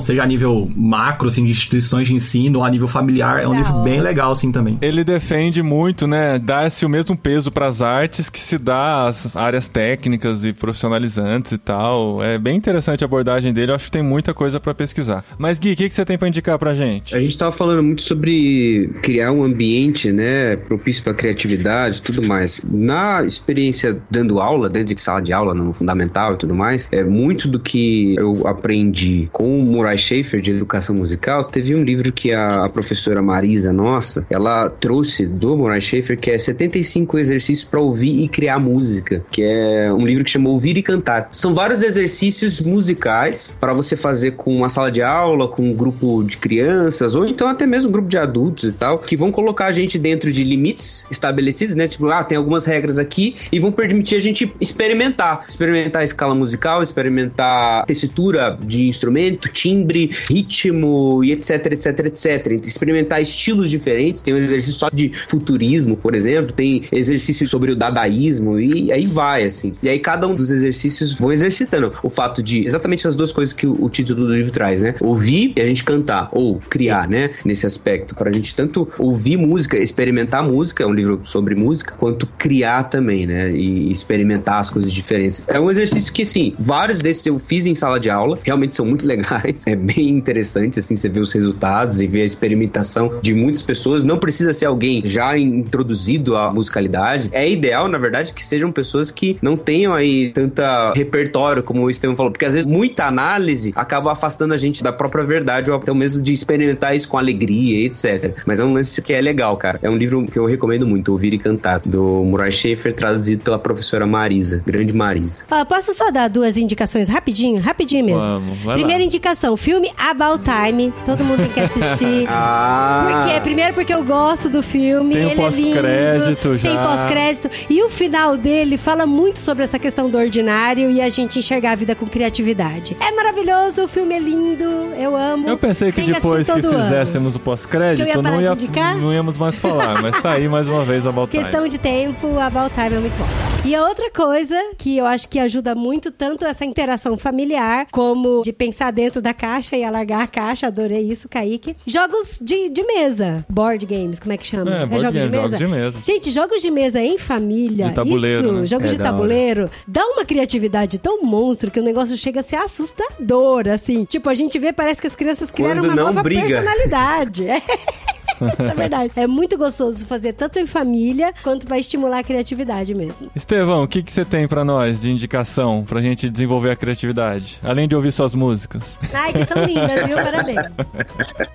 seja a nível macro, assim, de instituições de ensino, ou a nível familiar. É um livro bem legal, assim, também. Ele defende muito, né, dar-se o mesmo peso para as artes que se dá às áreas técnicas e profissionalizantes e tal. É bem interessante a abordagem dele, eu acho que tem muita coisa para pesquisar. Mas Gui, o que, que você tem para indicar pra gente? A gente tava falando muito sobre criar um ambiente, né, propício para criatividade e tudo mais. Na experiência dando aula, dentro de sala de aula, no fundamental e tudo mais, é muito do que eu aprendi com o Murray Schaefer de educação musical. Teve um livro que a, a professora Marisa, nossa, ela trouxe do Murray Schaefer, que é 75 exercícios para ouvir e criar música, que é um livro que chama Ouvir e Cantar. São vários exercícios musicais para você fazer com uma sala de aula, com um grupo de crianças, ou então até mesmo um grupo de adultos e tal, que vão colocar a gente dentro de limites estabelecidos, né? Tipo, ah, tem algumas regras aqui e vão permitir a gente experimentar. Experimentar a escala musical, experimentar tessitura de instrumento, timbre, ritmo e etc, etc, etc. Experimentar estilos diferentes. Tem um exercício só de futurismo, por exemplo, tem exercício sobre o dadaísmo e aí vai, assim. E aí cada um dos exercícios vão exercitando o fato de exatamente as duas coisas que o, o título do livro traz, né? Ouvir e a gente cantar, ou criar, né? Nesse aspecto, pra gente tanto ouvir música, experimentar música, é um livro sobre música, quanto criar também, né? E experimentar as coisas diferentes. É um exercício que, assim, vários desses eu fiz em sala de aula, realmente são muito legais, é bem interessante, assim, você ver os resultados e ver a experimentação de muitas pessoas. Não precisa ser alguém já introduzido à musicalidade. É ideal, na verdade, que sejam pessoas que não tenham aí tanta repertório, como o Estevam falou, porque às vezes muita análise acaba afastando a gente da própria verdade, ou até mesmo de experimentar isso com alegria, etc. Mas é um lance que é legal, cara. É um livro que eu recomendo muito, Ouvir e Cantar, do Murray Schaefer, traduzido pela professora Marisa, grande Marisa. Ó, posso só dar duas indicações rapidinho? Rapidinho mesmo. Vamos, vai Primeira lá. Indicação, filme About Time. Todo mundo tem que assistir. Ah! Por quê? Primeiro porque eu gosto do filme. Tem é lindo, pós-crédito Tem já. pós-crédito. E o final dele fala muito sobre essa questão do ordinário e a gente enxergar a vida com criatividade. É maravilhoso, o filme é lindo, eu amo. Eu pensei que Tem depois que, assistir todo ano. fizéssemos o Que pós-crédito, eu ia não, parar ia, de indicar? não íamos mais falar, mas tá aí mais uma vez a volta. Questão de tempo, About Time é muito bom. E a outra coisa que eu acho que ajuda muito, tanto essa interação familiar, como de pensar dentro da caixa e alargar a caixa, adorei isso, Kaique. Jogos de, de mesa, board games, como é que chama? É, board game, jogos de mesa. Gente, jogos de mesa em família, De tabuleiro, isso, né? jogos É de tabuleiro, dá uma criatividade tão monstro que o negócio chega a ser assustador, assim. Tipo, a gente vê, parece que as crianças criaram Quando uma nova briga. personalidade. Isso é verdade. É muito gostoso fazer tanto em família quanto pra estimular a criatividade mesmo. Estevão, o que, que você tem pra nós de indicação pra gente desenvolver a criatividade? Além de ouvir suas músicas. Ai, que são lindas, viu? Parabéns.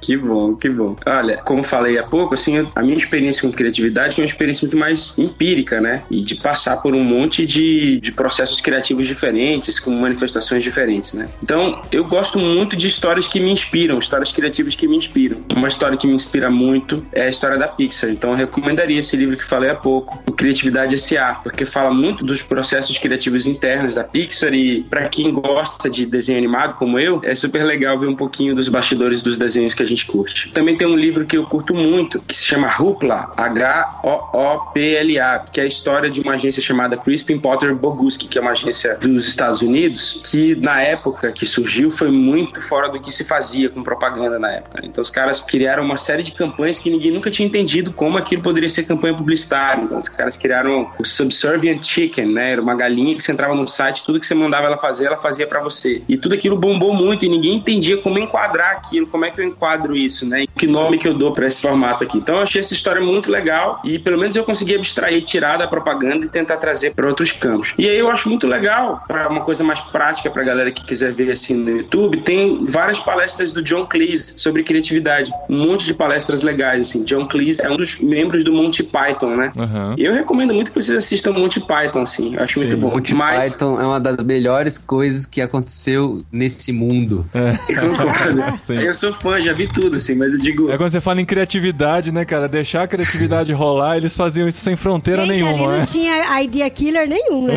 Que bom, que bom. Olha, como falei há pouco, assim, a minha experiência com criatividade foi uma experiência muito mais empírica, né? E de passar por um monte de, de processos criativos diferentes, com manifestações diferentes, né? Então, eu gosto muito de histórias que me inspiram, histórias criativas que me inspiram. Uma história que me inspira muito é a história da Pixar. Então, eu recomendaria esse livro que falei há pouco, o Criatividade S.A., porque fala muito dos processos criativos internos da Pixar e para quem gosta de desenho animado como eu, é super legal ver um pouquinho dos bastidores dos desenhos que a gente curte. Também tem um livro que eu curto muito, que se chama Hoopla, H-O-O-P-L-A, que é a história de uma agência chamada Crispin Potter Boguski, que é uma agência dos Estados Unidos, que na época que surgiu foi muito fora do que se fazia com propaganda na época. Então os caras criaram uma série de campanhas que ninguém nunca tinha entendido como aquilo poderia ser campanha publicitária. Então os caras criaram o Subservient Chicken, né? Era uma galinha que você entrava no site, tudo que você mandava ela fazer, ela fazia pra você. E tudo aquilo bombou muito e ninguém entendia como enquadrar aquilo, como é que eu enquadro isso, né? Que nome que eu dou pra esse formato aqui. Então eu achei essa história muito legal e pelo menos eu consegui abstrair, tirar da propaganda e tentar trazer para outros campos. E aí eu acho muito legal, para uma coisa mais prática pra galera que quiser ver assim no YouTube, tem várias palestras do John Cleese sobre criatividade. Um monte de palestras legais, assim. John Cleese é um dos membros do Monty Python, né? E eu recomendo muito que vocês assistam Monty Python, assim. Eu acho muito bom. Monty Mas Python é uma das melhores coisas que aconteceu nesse mundo. eu concordo. Sim. Eu sou fã, já vi tudo, assim, mas eu digo. É quando você fala em criatividade, né, cara? Deixar a criatividade rolar, eles faziam isso sem fronteira Gente, ali nenhuma, não né? tinha idea killer nenhum, né?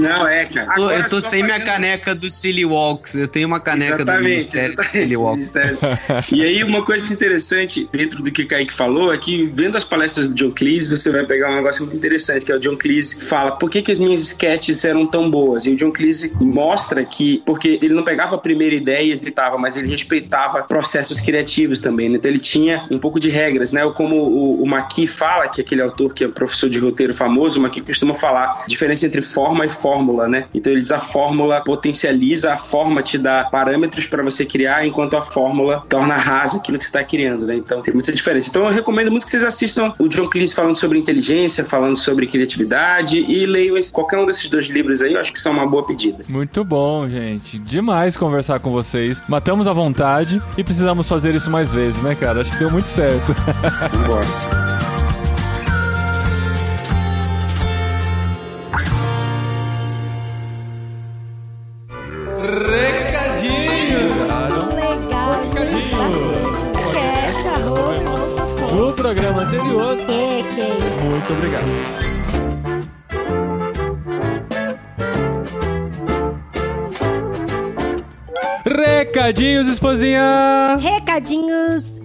Não, é, cara. Eu tô, eu Agora tô sem minha fazendo- caneca do Silly Walks. Eu tenho uma caneca do Ministério do Silly Walks. Ministério. E aí, uma coisa interessante dentro do que o Kaique falou é que, vendo as palestras do John Cleese, você vai pegar um negócio muito interessante, que é o John Cleese fala por que, que as minhas sketches eram tão boas. E o John Cleese mostra que, porque ele não pegava a primeira ideia e hesitava, mas ele respeitava processos criativos também. Né? Então ele tinha um pouco de regras, né? Ou Como o, o Maqui fala, que é aquele autor que é professor de roteiro famoso, o Maqui costuma falar diferença entre forma e fórmula, né? Então ele diz a fórmula potencializa, a forma te dá parâmetros para você criar, enquanto a fórmula torna rasa aquilo que você está criando, né? Então tem muita diferença. Então eu recomendo muito que vocês assistam o John Cleese falando sobre inteligência, falando sobre criatividade e leiam esse- qualquer um desses dois livros aí, eu acho que são uma boa pedida. Muito bom, gente. Demais conversar com vocês. Matamos à vontade e precisamos fazer isso mais vezes, né, cara? Acho que deu muito certo. Vambora. Muito obrigado. Recadinhos, esposinha! Recadinhos,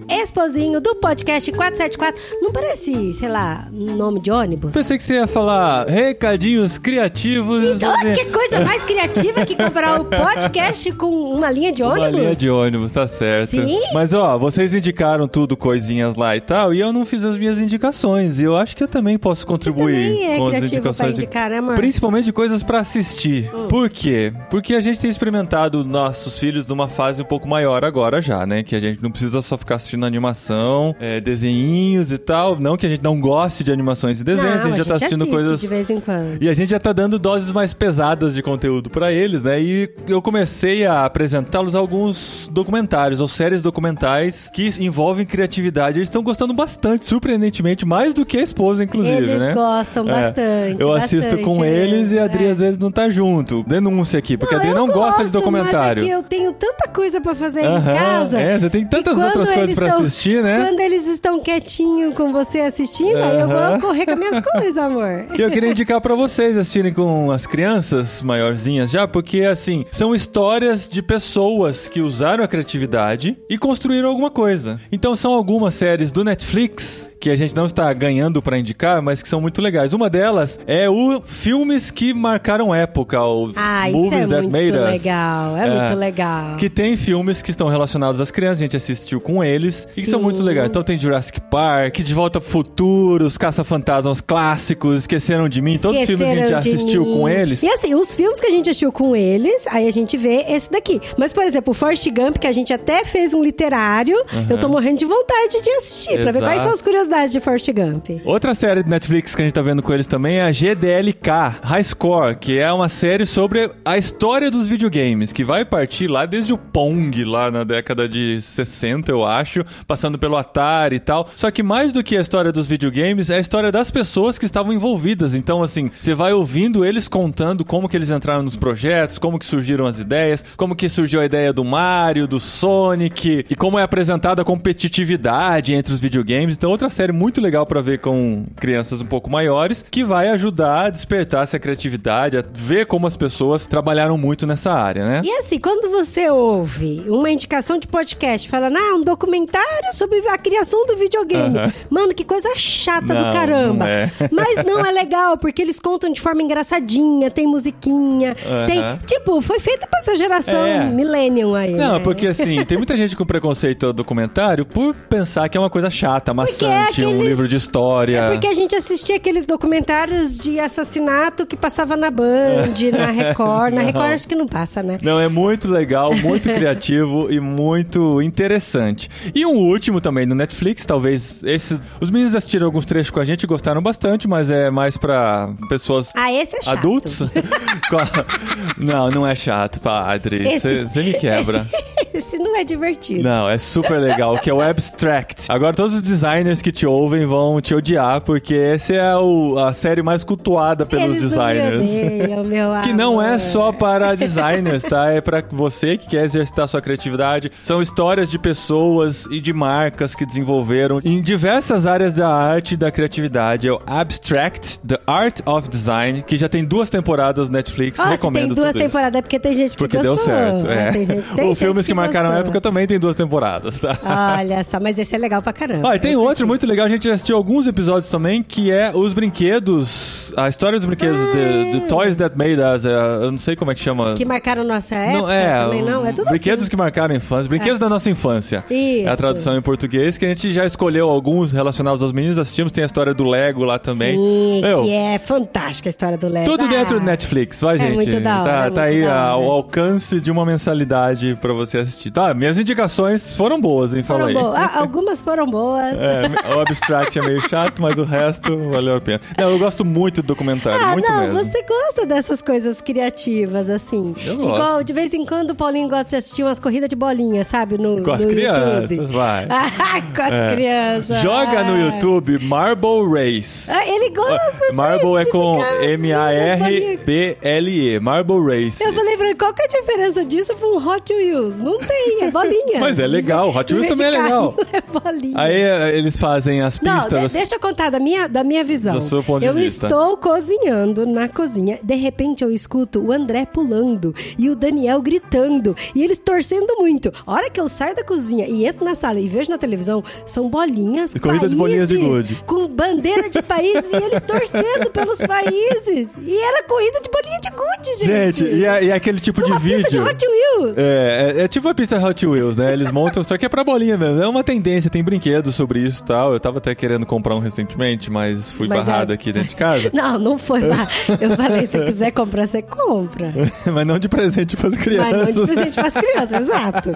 esposinho do podcast 474. Não parece, sei lá, um nome de ônibus? Pensei que você ia falar recadinhos criativos. Então, que coisa mais criativa que comprar o podcast com uma linha de ônibus? Uma linha de ônibus, tá certo. Sim? Mas ó, vocês indicaram tudo, coisinhas lá e tal, e eu não fiz as minhas indicações. E eu acho que eu também posso contribuir também é com as indicações. de- indicar, né? Principalmente de coisas pra assistir. Por quê? Porque a gente tem experimentado nossos filhos numa fase um pouco maior agora já, né? Que a gente não precisa só ficar assistindo animação, é, desenhinhos e tal. Não que a gente não goste de animações e desenhos, Não, a gente já tá assistindo assiste coisas de vez em quando. e a gente já tá dando doses mais pesadas de conteúdo pra eles, né? E eu comecei a apresentá-los alguns documentários ou séries documentais que envolvem criatividade. Eles estão gostando bastante, surpreendentemente, mais do que a esposa, inclusive, Eles né? gostam É. bastante. Eu assisto bastante com eles e a Adri é. às vezes não tá junto. Denúncia aqui, porque a Adri não gosta de gosto, documentário. Mas é eu tenho tanta coisa pra fazer Aham, em casa. é, você tem que tantas outras coisas estão- assistir, né? Quando eles estão quietinho com você assistindo, aí eu vou correr com as minhas coisas, amor. E eu queria indicar pra vocês assistirem com as crianças maiorzinhas já, porque assim, são histórias de pessoas que usaram a criatividade e construíram alguma coisa. Então são algumas séries do Netflix que a gente não está ganhando pra indicar, mas que são muito legais. Uma delas é o filmes que marcaram época, o Ah, isso Movies é That muito Made Us. legal. É, muito legal. Que tem filmes que estão relacionados às crianças, a gente assistiu com eles, e que são Sim. muito legais. Então tem Jurassic Park, De Volta pro Futuro, Os Caça-Fantasmas clássicos, Esqueceram de Mim, todos os filmes que a gente Esqueceram assistiu Mim. com eles. E assim, os filmes que a gente assistiu com eles, aí a gente vê esse daqui. Mas, por exemplo, o Forrest Gump, que a gente até fez um literário, eu tô morrendo de vontade de assistir, pra ver quais são as curiosidades de Forrest Gump. Outra série de Netflix que a gente tá vendo com eles também é a GDLK, High Score, que é uma série sobre a história dos videogames, que vai partir lá desde o Pong, lá na década de 60, eu acho, passando pelo Atari e tal. Só que mais do que a história dos videogames, é a história das pessoas que estavam envolvidas. Então, assim, você vai ouvindo eles contando como que eles entraram nos projetos, como que surgiram as ideias, como que surgiu a ideia do Mario, do Sonic, e como é apresentada a competitividade entre os videogames. Então, outra série muito legal pra ver com crianças um pouco maiores, que vai ajudar a despertar essa criatividade, a ver como as pessoas trabalharam muito nessa área, né? E assim, quando você ouve uma indicação de podcast falando, ah, um documentário sobre a criação do videogame. Mano, que coisa chata Não, do caramba. não é. Mas não é legal, porque eles contam de forma engraçadinha, tem musiquinha, tem. Tipo, foi feita pra essa geração É. millennium aí. Não, né? porque assim, tem muita gente com preconceito ao documentário por pensar que é uma coisa chata, maçante, um aqueles- livro de história. É porque a gente assistia aqueles documentários de assassinato que passava na Band, na Record. Na. Record acho que não passa, né? Não, é muito legal, muito criativo e muito interessante. E um último também no Netflix, talvez esse. Os meninos assistiram alguns trechos com a gente, gostaram bastante, mas é mais pra pessoas Ah, esse é chato. adultos. Não, não é chato, padre. Esse- Você me quebra. Esse não é divertido. Não, é super legal, que é o Abstract. Agora todos os designers que te ouvem vão te odiar, porque essa é o- a série mais cultuada pelos Eles designers. Me odeiam, meu Que não é só para designers, tá? É para você que quer exercitar sua criatividade. São histórias de pessoas e de marcas que desenvolveram em diversas áreas da arte e da criatividade. É o Abstract, The Art of Design, que já tem duas temporadas no Netflix. Se Recomendo tem duas isso. temporadas é porque tem gente que Porque gostou. deu certo, é. Ah, Tem gente, tem Os filmes gente que marcaram a época também tem duas temporadas, tá? Olha só, mas esse é legal pra caramba. Ah, e tem outro muito legal, a gente já assistiu alguns episódios também, que é os brinquedos, a história dos brinquedos, the, the Toys That Made Us, é, eu não sei como é que chama. Que marcaram nossa época Não, é, também não? É tudo brinquedos assim. que marcaram a infância, brinquedos da nossa infância. Isso. É a tradução em português, que a gente já escolheu alguns relacionados aos meninos, assistimos, tem a história do Lego lá também. Sim, Meu, que é fantástica a história do Lego. Tudo Ah, dentro do Netflix, vai, É gente. muito da hora, tá, é tá aí hora. o alcance de uma mensalidade pra você assistir. Tá, minhas indicações foram boas, hein? Fala Foram aí. boas. Ah, algumas foram boas. É, o Abstract é meio chato, mas o resto valeu a pena. Não, eu gosto muito do documentário, Ah, muito não, mesmo. você gosta dessas coisas criativas, assim. Eu gosto. Igual, de vez em quando, o Paulinho gosta de assistir umas corridas de bolinha, sabe? No, Com as no crianças, YouTube. vai. Ah, com as É. crianças. Joga no Ah. YouTube Marble Race. Ah, ele gosta, Marble gente, é com ficar as bolinhas. M-A-R-B-L-E. Marble Race. Eu falei pra ele, qual que é a diferença disso um Hot Wheels? Não tem, é bolinha. Mas é legal, Hot Wheels também é legal. É bolinha. Aí eh, eles fazem as Não, pistas. de- das- deixa eu contar da minha, da minha visão. Do seu ponto de eu vista. estou cozinhando na cozinha. De repente eu escuto o André pulando e o Daniel gritando. E eles torcendo muito. A hora que eu saio da cozinha e entro na sala e vejo na televisão, são bolinhas. Corrida de bolinhas de países, gude. Com bandeira de países e eles torcendo pelos países. E era corrida de bolinha de gude, gente. Gente, e é, e é aquele tipo de Numa pista de vídeo. Hot Wheels. É, é, é tipo a pista Hot Wheels, né? Eles montam, só que é pra bolinha mesmo. É uma tendência, tem brinquedos sobre isso e tal. Eu tava até querendo comprar um recentemente, mas fui Mas barrado é- aqui dentro de casa. Não, não foi lá. Eu falei, se quiser comprar, você compra. mas não de presente pras Mas crianças. não de presente para as crianças, exato.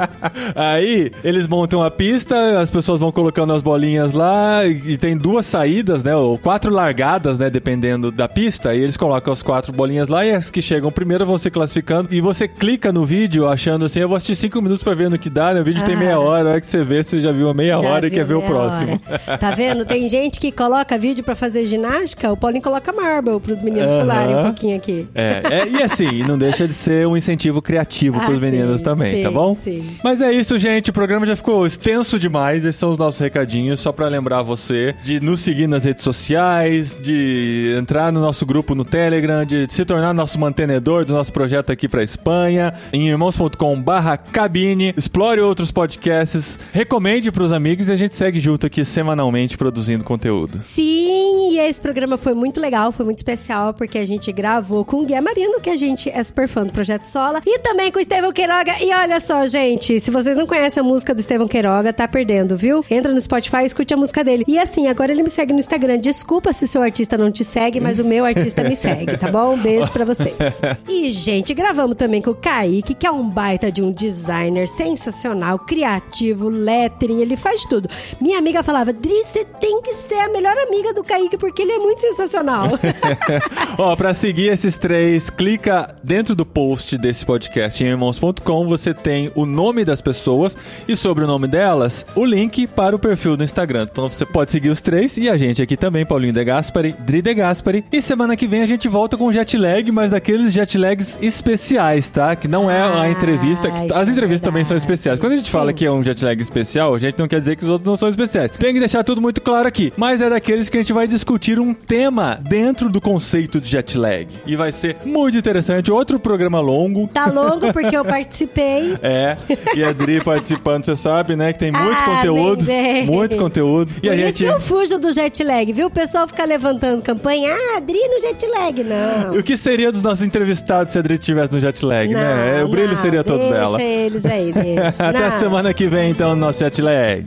Aí, eles montam a pista, as pessoas vão colocando as bolinhas lá, e tem duas saídas, né? Ou quatro largadas, né? Dependendo da pista. E eles colocam as quatro bolinhas lá e as que chegam primeiro vão se classificando. E você clica no vídeo achando assim, eu vou assistir cinco minutos pra ver no que dá, né? O vídeo tem Ah. meia hora, a hora que você vê, você já viu a meia Já hora e quer ver o próximo. Tá vendo? Tem gente que coloca vídeo pra fazer ginástica, o Paulinho coloca marble pros meninos Aham. pularem um pouquinho aqui. É, é, e assim, não deixa de ser um incentivo criativo Ah, pros meninos sim, também, sim, tá bom? sim. Mas é isso, gente. O programa já ficou extenso demais. Esses são os nossos recadinhos. Só pra lembrar você de nos seguir nas redes sociais, de entrar no nosso grupo no Telegram, de se tornar nosso mantenedor do nosso projeto aqui pra Espanha, em irmãos.com barra cabine, explore outros podcasts, recomende pros amigos e a gente segue junto aqui semanalmente produzindo conteúdo. Sim, e esse programa foi muito legal, foi muito especial, porque a gente gravou com o Guia Marino, que a gente é super fã do Projeto Sola, e também com o Estevão Queiroga. E olha só, gente, se vocês não conhecem a música do Estevão Queiroga, tá perdendo, viu? Entra no Spotify e escute a música dele. E assim, agora ele me segue no Instagram. Desculpa se seu artista não te segue, mas o meu artista me segue, tá bom? Um beijo pra vocês. E, gente, gravamos também com o Kaique, que é um baita de um designer sensacional, criativo, lettering, ele faz tudo. Minha amiga falava, Dri, você tem que ser a melhor amiga do Kaique, porque ele é muito sensacional. Ó, pra seguir esses três, clica dentro do post desse podcast em irmãos.com, você tem o nome das pessoas e sobre o nome delas, o link para o perfil do Instagram. Então você pode seguir os três e a gente aqui também, Paulinho De Gaspari, Dri De Gaspari. E semana que vem a gente volta com jet lag, mas daqueles jet lags especiais, tá? Que não é a Ah, entrevista. que- as é entrevistas também são especiais. Quando a gente fala Sim. que é um jet lag especial, a gente não quer dizer que os outros não são especiais. Tem que deixar tudo muito claro aqui. Mas é daqueles que a gente vai discutir um tema dentro do conceito de jet lag. E vai ser muito interessante. Outro programa longo. tá longo porque eu participei. É, e a Dri participando, você sabe, né? Que tem muito Ah, conteúdo. bem, bem. Muito conteúdo. E Por a gente. que eu fujo do jet lag, viu? O pessoal fica levantando campanha. Ah, Adri no jet lag. Não. O que seria dos nossos entrevistados se a Dri estivesse no jet lag, né? Não, O brilho não, seria todo deixa dela. eles aí, deixa. Até Não. semana que vem, então, no nosso jet lag.